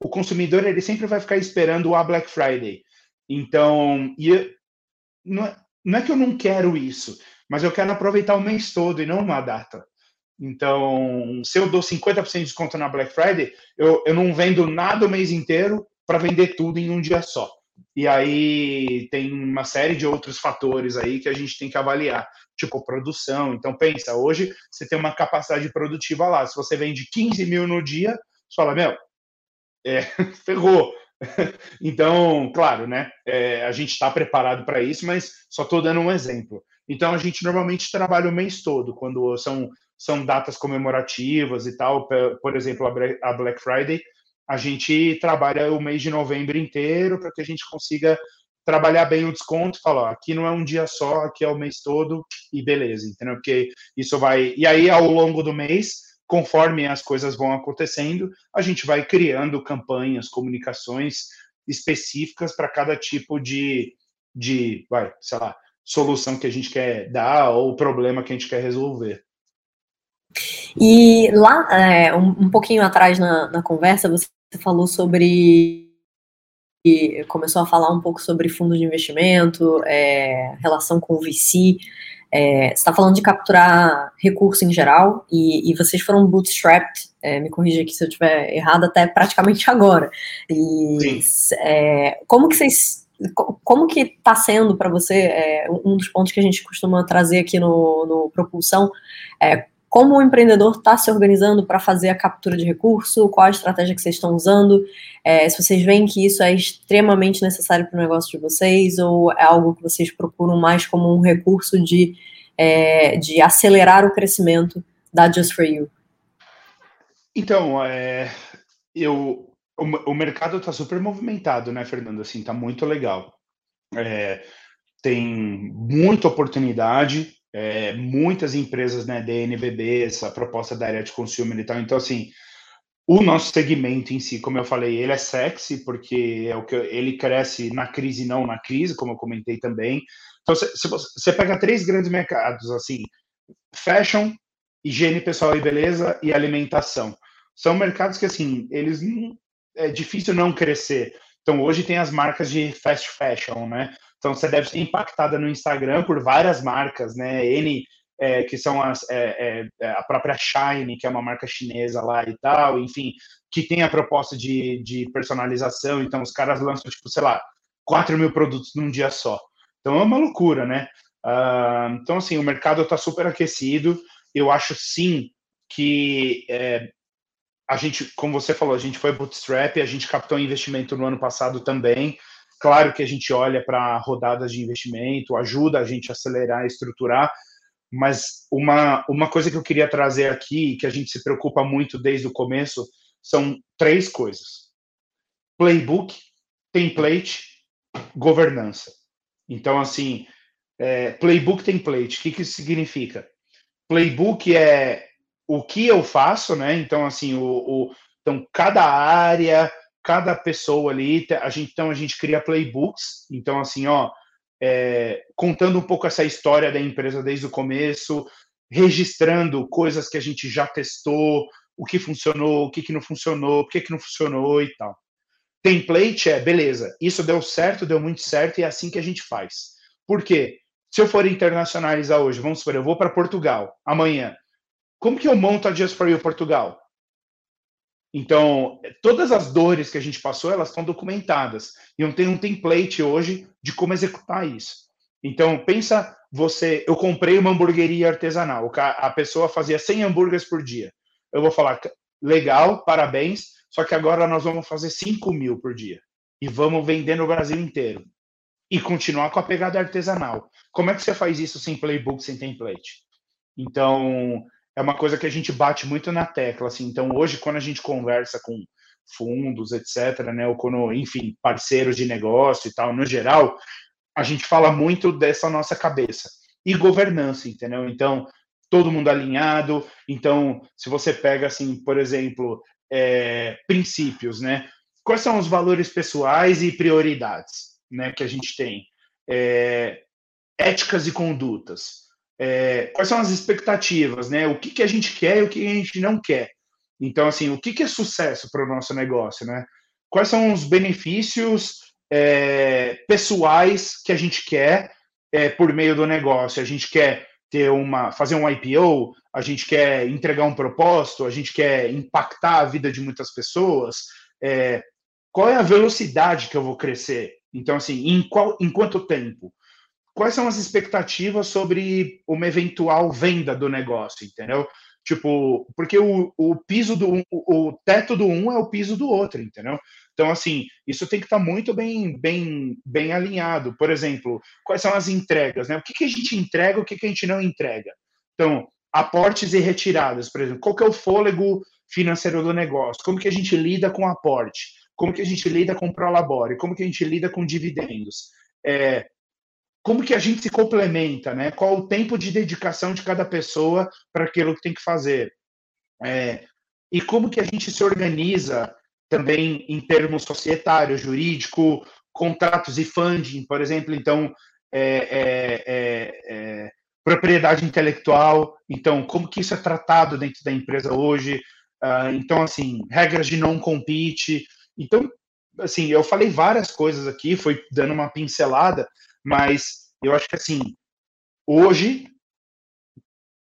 o consumidor ele sempre vai ficar esperando a Black Friday. Então, e não, é, não é que eu não quero isso, mas eu quero aproveitar o mês todo e não uma data. Então, se eu dou 50% de desconto na Black Friday, eu, eu não vendo nada o mês inteiro para vender tudo em um dia só. E aí tem uma série de outros fatores aí que a gente tem que avaliar, tipo produção. Então, pensa, hoje você tem uma capacidade produtiva lá. Se você vende 15 mil no dia, você fala, meu, é, ferrou. Então, claro, né? É, a gente está preparado para isso, mas só estou dando um exemplo. Então, a gente normalmente trabalha o mês todo, quando são são datas comemorativas e tal, por exemplo, a Black Friday, a gente trabalha o mês de novembro inteiro para que a gente consiga trabalhar bem o desconto, falar, aqui não é um dia só, aqui é o mês todo e beleza, entendeu? Porque isso vai e aí ao longo do mês, conforme as coisas vão acontecendo, a gente vai criando campanhas, comunicações específicas para cada tipo de de, vai, sei lá, solução que a gente quer dar ou problema que a gente quer resolver. E lá, é, um, um, pouquinho atrás na, na, conversa, você falou sobre. começou a falar um pouco sobre fundo de investimento, é, relação com o VC. É, você está falando de capturar recurso em geral, e, e vocês foram bootstrapped, é, me corrija aqui se eu estiver errado, até praticamente agora. E é, como que vocês como que está sendo para você é, um dos pontos que a gente costuma trazer aqui no, no Propulsão é como o empreendedor está se organizando para fazer a captura de recurso, qual a estratégia que vocês estão usando, é, se vocês veem que isso é extremamente necessário para o negócio de vocês, ou é algo que vocês procuram mais como um recurso de, é, de acelerar o crescimento da Just For You? Então, é, eu, o, o mercado está super movimentado, né, Fernando? Assim, está muito legal. É, tem muita oportunidade, é, muitas empresas, né, DNVB, essa proposta da área de consumer e tal. Então, assim, o nosso segmento em si, como eu falei, ele é sexy porque é o que ele cresce na crise não na crise, como eu comentei também. Então, se, você pega três grandes mercados, assim, fashion, higiene pessoal e beleza e alimentação, são mercados que assim eles é difícil não crescer. Então hoje tem as marcas de fast fashion, né? Então você deve ser impactada no Instagram por várias marcas, né? N é, que são as, é, é, é, a própria Shine, que é uma marca chinesa lá e tal, enfim, que tem a proposta de, de personalização. Então os caras lançam, tipo, sei lá, 4 mil produtos num dia só. Então é uma loucura, né? Uh, então, assim, o mercado está super aquecido. Eu acho sim que é, a gente, como você falou, a gente foi bootstrap, a gente captou investimento no ano passado também. Claro que a gente olha para rodadas de investimento, ajuda a gente a acelerar, estruturar, mas uma, uma coisa que eu queria trazer aqui, que a gente se preocupa muito desde o começo, são três coisas: playbook, template, governança. Então, assim, é, playbook, template, o que, que isso significa? Playbook é o que eu faço, né? Então, assim, o, o então, cada área, cada pessoa ali, a gente, então a gente cria playbooks, então assim, ó, é, contando um pouco essa história da empresa desde o começo, registrando coisas que a gente já testou, o que funcionou, o que, que não funcionou, por que, que não funcionou e tal. Template é, beleza, isso deu certo, deu muito certo, e é assim que a gente faz. Por quê? Se eu for internacionalizar hoje, vamos supor, eu vou para Portugal amanhã, como que eu monto a Just For You Portugal? Então, todas as dores que a gente passou, elas estão documentadas. E eu tenho um template hoje de como executar isso. Então, pensa você, eu comprei uma hamburgueria artesanal, a pessoa fazia 100 hambúrgueres por dia. Eu vou falar, legal, parabéns, só que agora nós vamos fazer 5 mil por dia. E vamos vender no Brasil inteiro. E continuar com a pegada artesanal. Como é que você faz isso sem playbook, sem template? Então, é uma coisa que a gente bate muito na tecla, assim. Então, hoje, quando a gente conversa com fundos, etc., né, ou quando, enfim, parceiros de negócio e tal, no geral, a gente fala muito dessa nossa cabeça. E governança, entendeu? Então, todo mundo alinhado. Então, se você pega, assim, por exemplo, é, princípios, né? Quais são os valores pessoais e prioridades né, que a gente tem? É, éticas e condutas. É, quais são as expectativas, né? O que, que a gente quer e o que a gente não quer. Então, assim, o que, que é sucesso para o nosso negócio, né? Quais são os benefícios é, pessoais que a gente quer é, por meio do negócio? A gente quer ter uma, fazer um IPO, a gente quer entregar um propósito, a gente quer impactar a vida de muitas pessoas. É, qual é a velocidade que eu vou crescer? Então, assim, em, qual, em quanto tempo? Quais são as expectativas sobre uma eventual venda do negócio, entendeu? Tipo, porque o, o piso do o, teto do um é o piso do outro, entendeu? Então, assim, isso tem que estar tá muito bem, bem, bem alinhado. Por exemplo, quais são as entregas, né? O que, que a gente entrega, o que, que a gente não entrega? Então, aportes e retiradas, por exemplo, qual que é o fôlego financeiro do negócio? Como que a gente lida com aporte? Como que a gente lida com prolabore? Como que a gente lida com dividendos? É, como que a gente se complementa, né? Qual o tempo de dedicação de cada pessoa para aquilo que tem que fazer? É, e como que a gente se organiza também em termos societários, jurídico, contratos e funding, por exemplo, então é, é, é, é propriedade intelectual, então como que isso é tratado dentro da empresa hoje? Uh, então assim regras de não compete, então assim eu falei várias coisas aqui, foi dando uma pincelada, mas eu acho que assim, hoje,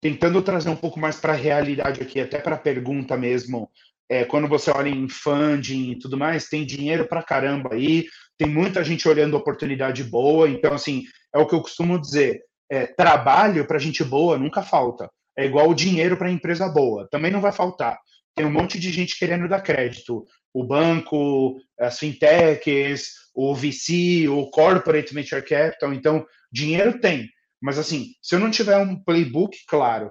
tentando trazer um pouco mais para a realidade aqui, até para a pergunta mesmo, é, quando você olha em funding e tudo mais, tem dinheiro para caramba aí, tem muita gente olhando oportunidade boa, então assim, é o que eu costumo dizer, é, trabalho para gente boa nunca falta. É igual o dinheiro para empresa boa, também não vai faltar. Tem um monte de gente querendo dar crédito. O banco, as fintechs, o VC, o Corporate Venture Capital. Então, dinheiro tem. Mas, assim, se eu não tiver um playbook claro,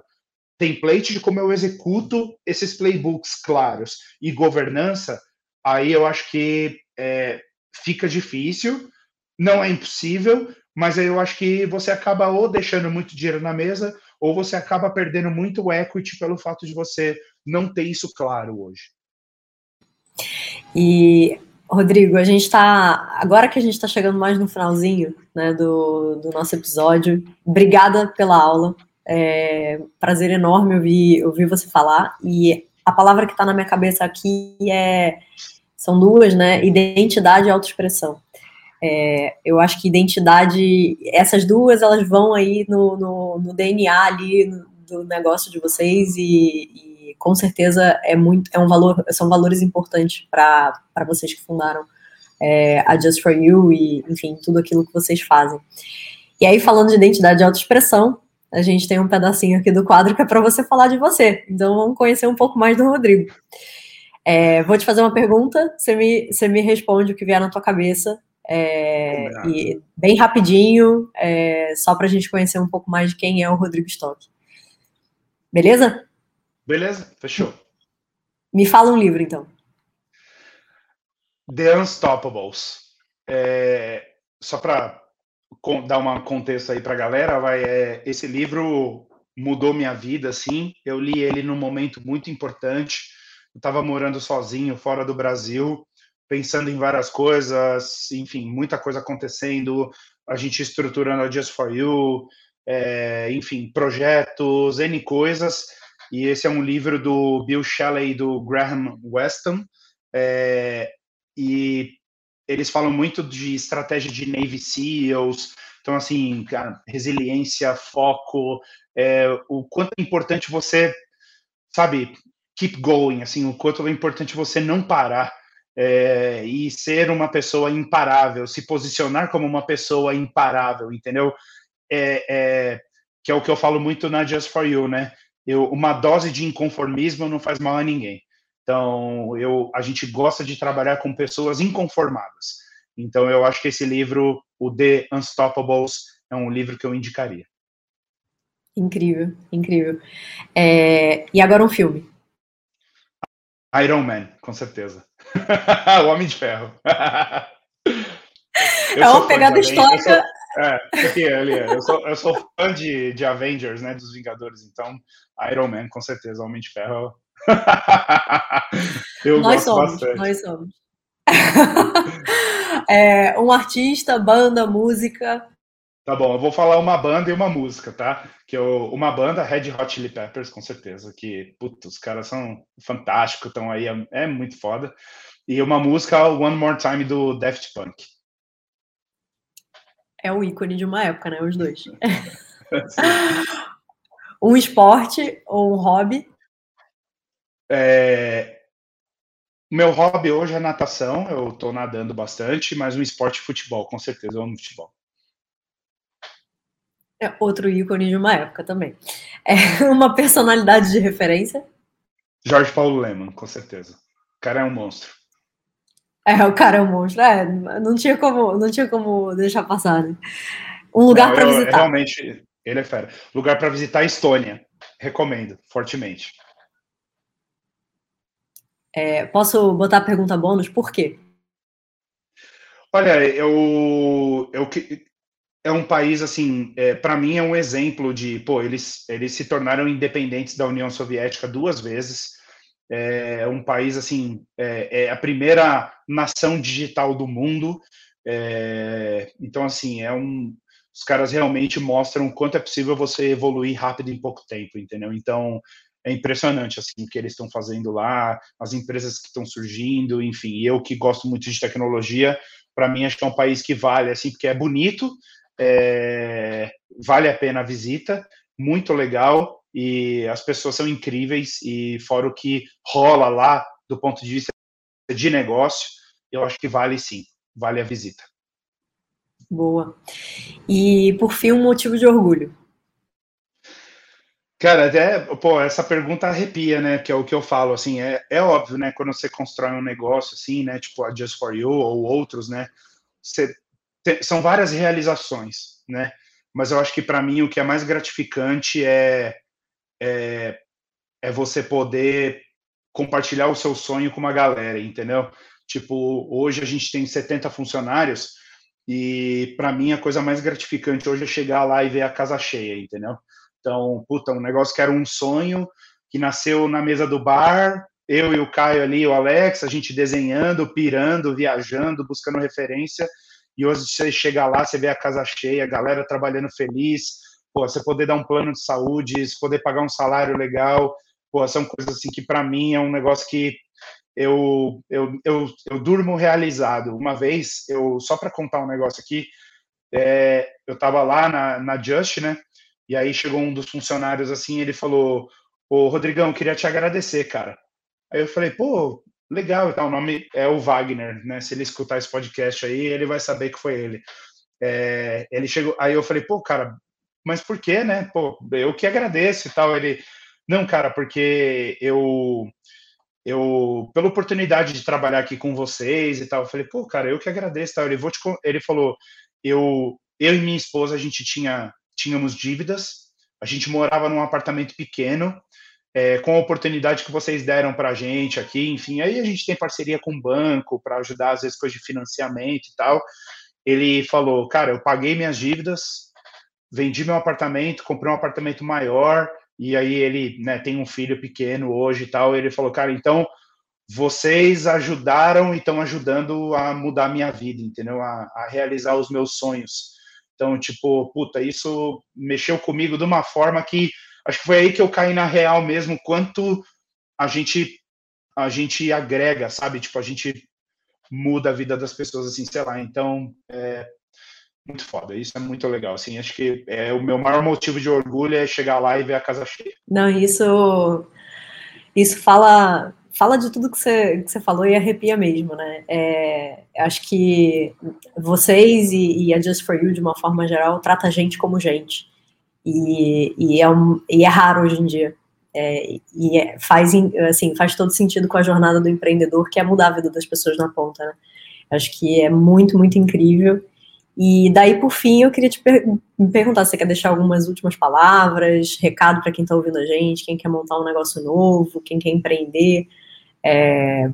template de como eu executo esses playbooks claros e governança, aí eu acho que é, fica difícil. Não é impossível, mas aí eu acho que você acaba ou deixando muito dinheiro na mesa ou você acaba perdendo muito equity pelo fato de você não ter isso claro hoje. E Rodrigo, a gente está. Agora que a gente está chegando mais no finalzinho né, do, do nosso episódio, obrigada pela aula. É prazer enorme ouvir, ouvir você falar. E a palavra que está na minha cabeça aqui é. São duas, né? Identidade e autoexpressão. É, eu acho que identidade, essas duas, elas vão aí no, no, no DNA ali do negócio de vocês e, e com certeza é muito, é um valor, são valores importantes para vocês que fundaram é, a Just for You e, enfim, tudo aquilo que vocês fazem. E aí, falando de identidade e autoexpressão, a gente tem um pedacinho aqui do quadro que é para você falar de você. Então, vamos conhecer um pouco mais do Rodrigo. É, vou te fazer uma pergunta, você me, você me responde o que vier na tua cabeça. É, e bem rapidinho, é, só para a gente conhecer um pouco mais de quem é o Rodrigo Stock. Beleza? Beleza, fechou. Me fala um livro, então. The Unstoppables. É, só para dar um contexto aí para a galera, vai, é, esse livro mudou minha vida, assim. Eu li ele num momento muito importante. Eu estava morando sozinho, fora do Brasil, pensando em várias coisas, enfim, muita coisa acontecendo. A gente estruturando a Just for You, é, enfim, projetos, N coisas e esse é um livro do Bill Shelley e do Graham Weston, é, e eles falam muito de estratégia de Navy SEALs, então, assim, cara, resiliência, foco, é, o quanto é importante você, sabe, keep going, assim, o quanto é importante você não parar é, e ser uma pessoa imparável, se posicionar como uma pessoa imparável, entendeu? É, é, que é o que eu falo muito na Just For You, né? Eu, uma dose de inconformismo não faz mal a ninguém. Então, eu, a gente gosta de trabalhar com pessoas inconformadas. Então, eu acho que esse livro, o The Unstoppables, é um livro que eu indicaria. Incrível, incrível. É, e agora um filme. Iron Man, com certeza. o Homem de Ferro. é uma pegada histórica. É, porque ali, eu sou, eu sou fã de, de Avengers, né, dos Vingadores, então Iron Man, com certeza, Homem de Ferro. eu nós somos, bastante. nós somos. é, um artista, banda, música. Tá bom, eu vou falar uma banda e uma música, tá? Que eu, uma banda, Red Hot Chili Peppers, com certeza, que, putz, os caras são fantásticos, estão aí, é, é, muito foda. E uma música, One More Time, do Daft Punk. É o ícone de uma época, né? Os dois. um esporte ou um hobby? É, meu hobby hoje é natação, eu estou nadando bastante, mas um esporte futebol, com certeza, eu amo futebol. É outro ícone de uma época também. É uma personalidade de referência? Jorge Paulo Leman, com certeza. O cara é um monstro. É, o cara é um monstro. É, não tinha como, não tinha como deixar passar, né? Um lugar para visitar. Realmente, ele é fera. Lugar para visitar a Estônia. Recomendo, fortemente. É, posso botar a pergunta bônus? Por quê? Olha, eu, eu é um país assim, é, para mim é um exemplo de, pô, eles eles se tornaram independentes da União Soviética duas vezes. É um país assim, é, é a primeira nação digital do mundo. É, então assim, é um os caras realmente mostram o quanto é possível você evoluir rápido em pouco tempo, entendeu? Então, é impressionante assim o que eles estão fazendo lá, as empresas que estão surgindo, enfim. eu que gosto muito de tecnologia, para mim acho que é um país que vale assim, porque é bonito, é, vale a pena a visita, muito legal e as pessoas são incríveis e fora o que rola lá do ponto de vista de negócio, eu acho que vale sim, vale a visita. Boa. E por fim, um motivo de orgulho. Cara, até, pô, essa pergunta arrepia, né? Que é o que eu falo, assim, é, é óbvio, né? Quando você constrói um negócio, assim, né? Tipo a Just For You ou outros, né? Você são várias realizações, né? Mas eu acho que para mim o que é mais gratificante é, é, é você poder compartilhar o seu sonho com uma galera, entendeu? Tipo, hoje a gente tem 70 funcionários e para mim a coisa mais gratificante hoje é chegar lá e ver a casa cheia, entendeu? Então, puta, um negócio que era um sonho, que nasceu na mesa do bar, eu e o Caio ali, o Alex, a gente desenhando, pirando, viajando, buscando referência, e hoje você chega lá, você vê a casa cheia, a galera trabalhando feliz, pô, você poder dar um plano de saúde, você poder pagar um salário legal, pô, são coisas assim que para mim é um negócio que eu, eu, eu, eu durmo realizado. Uma vez, eu só para contar um negócio aqui, é, eu estava lá na, na Just, né? E aí chegou um dos funcionários assim, ele falou: Ô Rodrigão, queria te agradecer, cara. Aí eu falei: pô, legal. O nome é o Wagner, né? Se ele escutar esse podcast aí, ele vai saber que foi ele. É, ele chegou, aí eu falei: pô, cara, mas por quê, né? Pô, eu que agradeço e tal. Ele: não, cara, porque eu eu pela oportunidade de trabalhar aqui com vocês e tal. Eu falei, pô, cara, eu que agradeço, tal. Ele vou te, ele falou, eu eu e minha esposa a gente tinha tínhamos dívidas, a gente morava num apartamento pequeno, é, com a oportunidade que vocês deram para a gente aqui, enfim, aí a gente tem parceria com o banco para ajudar, às vezes, coisas de financiamento e tal. Ele falou, cara, eu paguei minhas dívidas, vendi meu apartamento, comprei um apartamento maior, e aí ele né, tem um filho pequeno hoje e tal. ele falou, cara, então vocês ajudaram e estão ajudando a mudar minha vida, entendeu? A, a realizar os meus sonhos. Então, tipo, puta, isso mexeu comigo de uma forma que acho que foi aí que eu caí na real mesmo, quanto a gente a gente agrega, sabe? Tipo, a gente muda a vida das pessoas, assim, sei lá. Então, é muito foda. Isso é muito legal, assim. Acho que é o meu maior motivo de orgulho é chegar lá e ver a casa cheia. Não, isso isso fala fala de tudo que você, que você falou e arrepia mesmo, né? É, acho que vocês e, e, a Just For You, de uma forma geral, trata a gente como gente. E, e, é, um, e é raro hoje em dia. É, e é, faz, assim, faz todo sentido com a jornada do empreendedor, que é mudar a vida das pessoas na ponta, né? Acho que é muito, muito incrível. E daí, por fim, eu queria te per perguntar: você quer deixar algumas últimas palavras, recado para quem está ouvindo a gente, quem quer montar um negócio novo, quem quer empreender? É,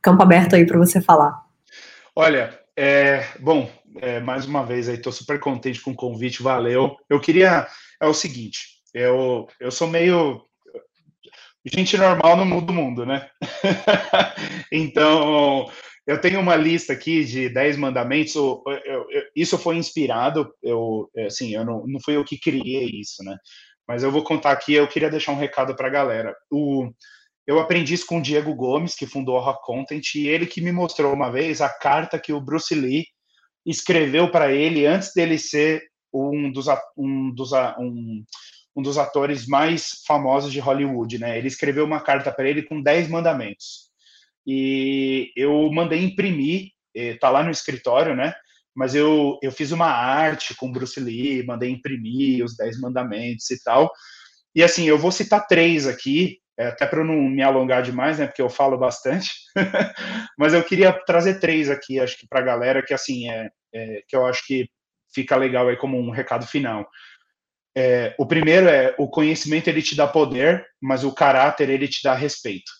campo aberto aí para você falar. Olha, é, bom, é, mais uma vez aí, estou super contente com o convite, valeu. Eu queria, é o seguinte, eu, eu sou meio gente normal no mundo, né? então, eu tenho uma lista aqui de 10 mandamentos, eu, eu, eu, isso foi inspirado, eu, assim, eu não, não fui eu que criei isso, né? Mas eu vou contar aqui, eu queria deixar um recado para a galera. O, eu aprendi isso com o Diego Gomes, que fundou a Rock Content, e ele que me mostrou uma vez a carta que o Bruce Lee escreveu para ele antes dele ser um dos, um dos, um, um dos atores mais famosos de Hollywood, né? Ele escreveu uma carta para ele com 10 mandamentos. E eu mandei imprimir, eh, tá lá no escritório, né? Mas eu, eu fiz uma arte com Bruce Lee, mandei imprimir os 10 mandamentos e tal. E assim, eu vou citar três aqui, é, até para não me alongar demais, né, porque eu falo bastante, mas eu queria trazer três aqui, acho que para a galera, que assim, é, é, que eu acho que fica legal aí como um recado final. É, o primeiro é, o conhecimento ele te dá poder, mas o caráter ele te dá respeito.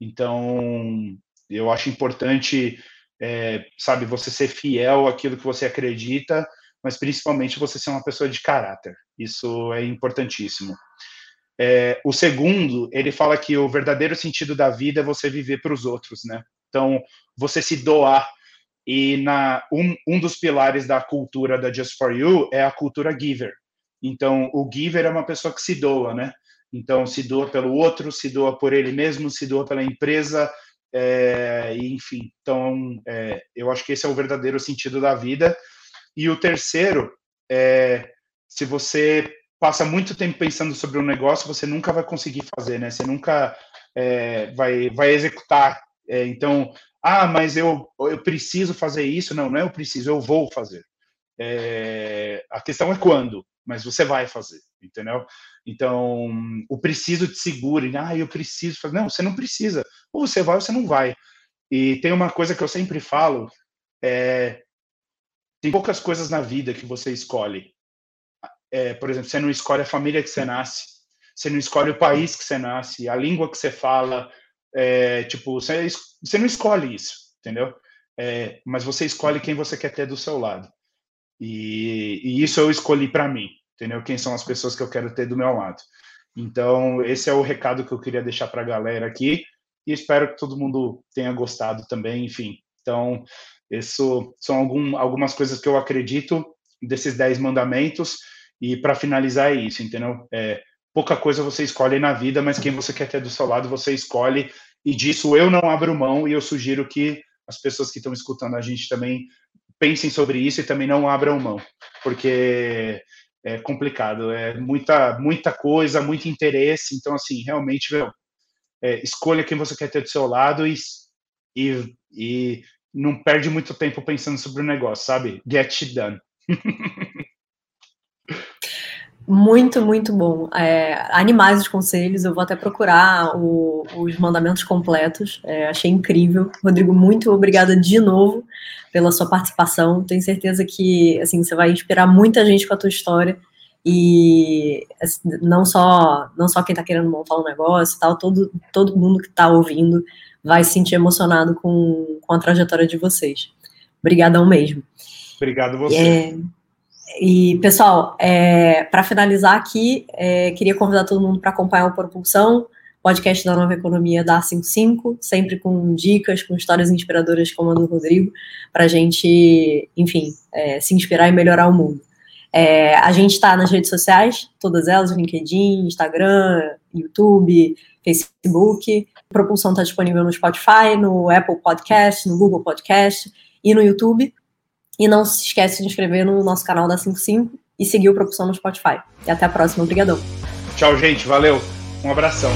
Então, eu acho importante, é, sabe, você ser fiel àquilo que você acredita, mas principalmente você ser uma pessoa de caráter. Isso é importantíssimo. É, o segundo, ele fala que o verdadeiro sentido da vida é você viver para os outros, né? Então, você se doar. E na, um, um dos pilares da cultura da Just For You é a cultura giver. Então, o giver é uma pessoa que se doa, né? Então, se doa pelo outro, se doa por ele mesmo, se doa pela empresa, é, enfim. Então, é, eu acho que esse é o verdadeiro sentido da vida. E o terceiro é se você passa muito tempo pensando sobre um negócio, você nunca vai conseguir fazer, né? Você nunca é, vai, vai executar. É, então, ah, mas eu, eu preciso fazer isso. Não, não é eu preciso, eu vou fazer. É, a questão é quando, mas você vai fazer, entendeu? Então, o preciso te segura. Ah, eu preciso fazer. Não, você não precisa. Ou você vai ou você não vai. E tem uma coisa que eu sempre falo, é, tem poucas coisas na vida que você escolhe é, por exemplo, você não escolhe a família que você nasce, você não escolhe o país que você nasce, a língua que você fala, é, tipo, você, você não escolhe isso, entendeu? É, mas você escolhe quem você quer ter do seu lado. E, e isso eu escolhi para mim, entendeu? Quem são as pessoas que eu quero ter do meu lado. Então, esse é o recado que eu queria deixar para a galera aqui e espero que todo mundo tenha gostado também, enfim. Então, isso são algum, algumas coisas que eu acredito desses dez mandamentos e para finalizar é isso, entendeu? É, pouca coisa você escolhe na vida, mas quem você quer ter do seu lado, você escolhe. E disso eu não abro mão e eu sugiro que as pessoas que estão escutando a gente também pensem sobre isso e também não abram mão, porque é complicado, é muita muita coisa, muito interesse. Então, assim, realmente, meu, é, escolha quem você quer ter do seu lado e, e, e não perde muito tempo pensando sobre o negócio, sabe? Get it done. Muito, muito bom. É, animais os conselhos, eu vou até procurar o, os mandamentos completos. É, achei incrível. Rodrigo, muito obrigada de novo pela sua participação. Tenho certeza que assim, você vai inspirar muita gente com a tua história. E assim, não só não só quem está querendo montar um negócio tal, todo, todo mundo que está ouvindo vai se sentir emocionado com, com a trajetória de vocês. Obrigadão mesmo. Obrigado você. É, e, pessoal, é, para finalizar aqui, é, queria convidar todo mundo para acompanhar o Propulsão, podcast da Nova Economia da 55, sempre com dicas, com histórias inspiradoras como a do Rodrigo, para a gente, enfim, é, se inspirar e melhorar o mundo. É, a gente está nas redes sociais, todas elas, LinkedIn, Instagram, YouTube, Facebook. A Propulsão está disponível no Spotify, no Apple Podcast, no Google Podcast e no YouTube. E não se esquece de inscrever no nosso canal da 55 e seguir o Propulsão no Spotify. E até a próxima. Obrigadão. Tchau, gente. Valeu. Um abração.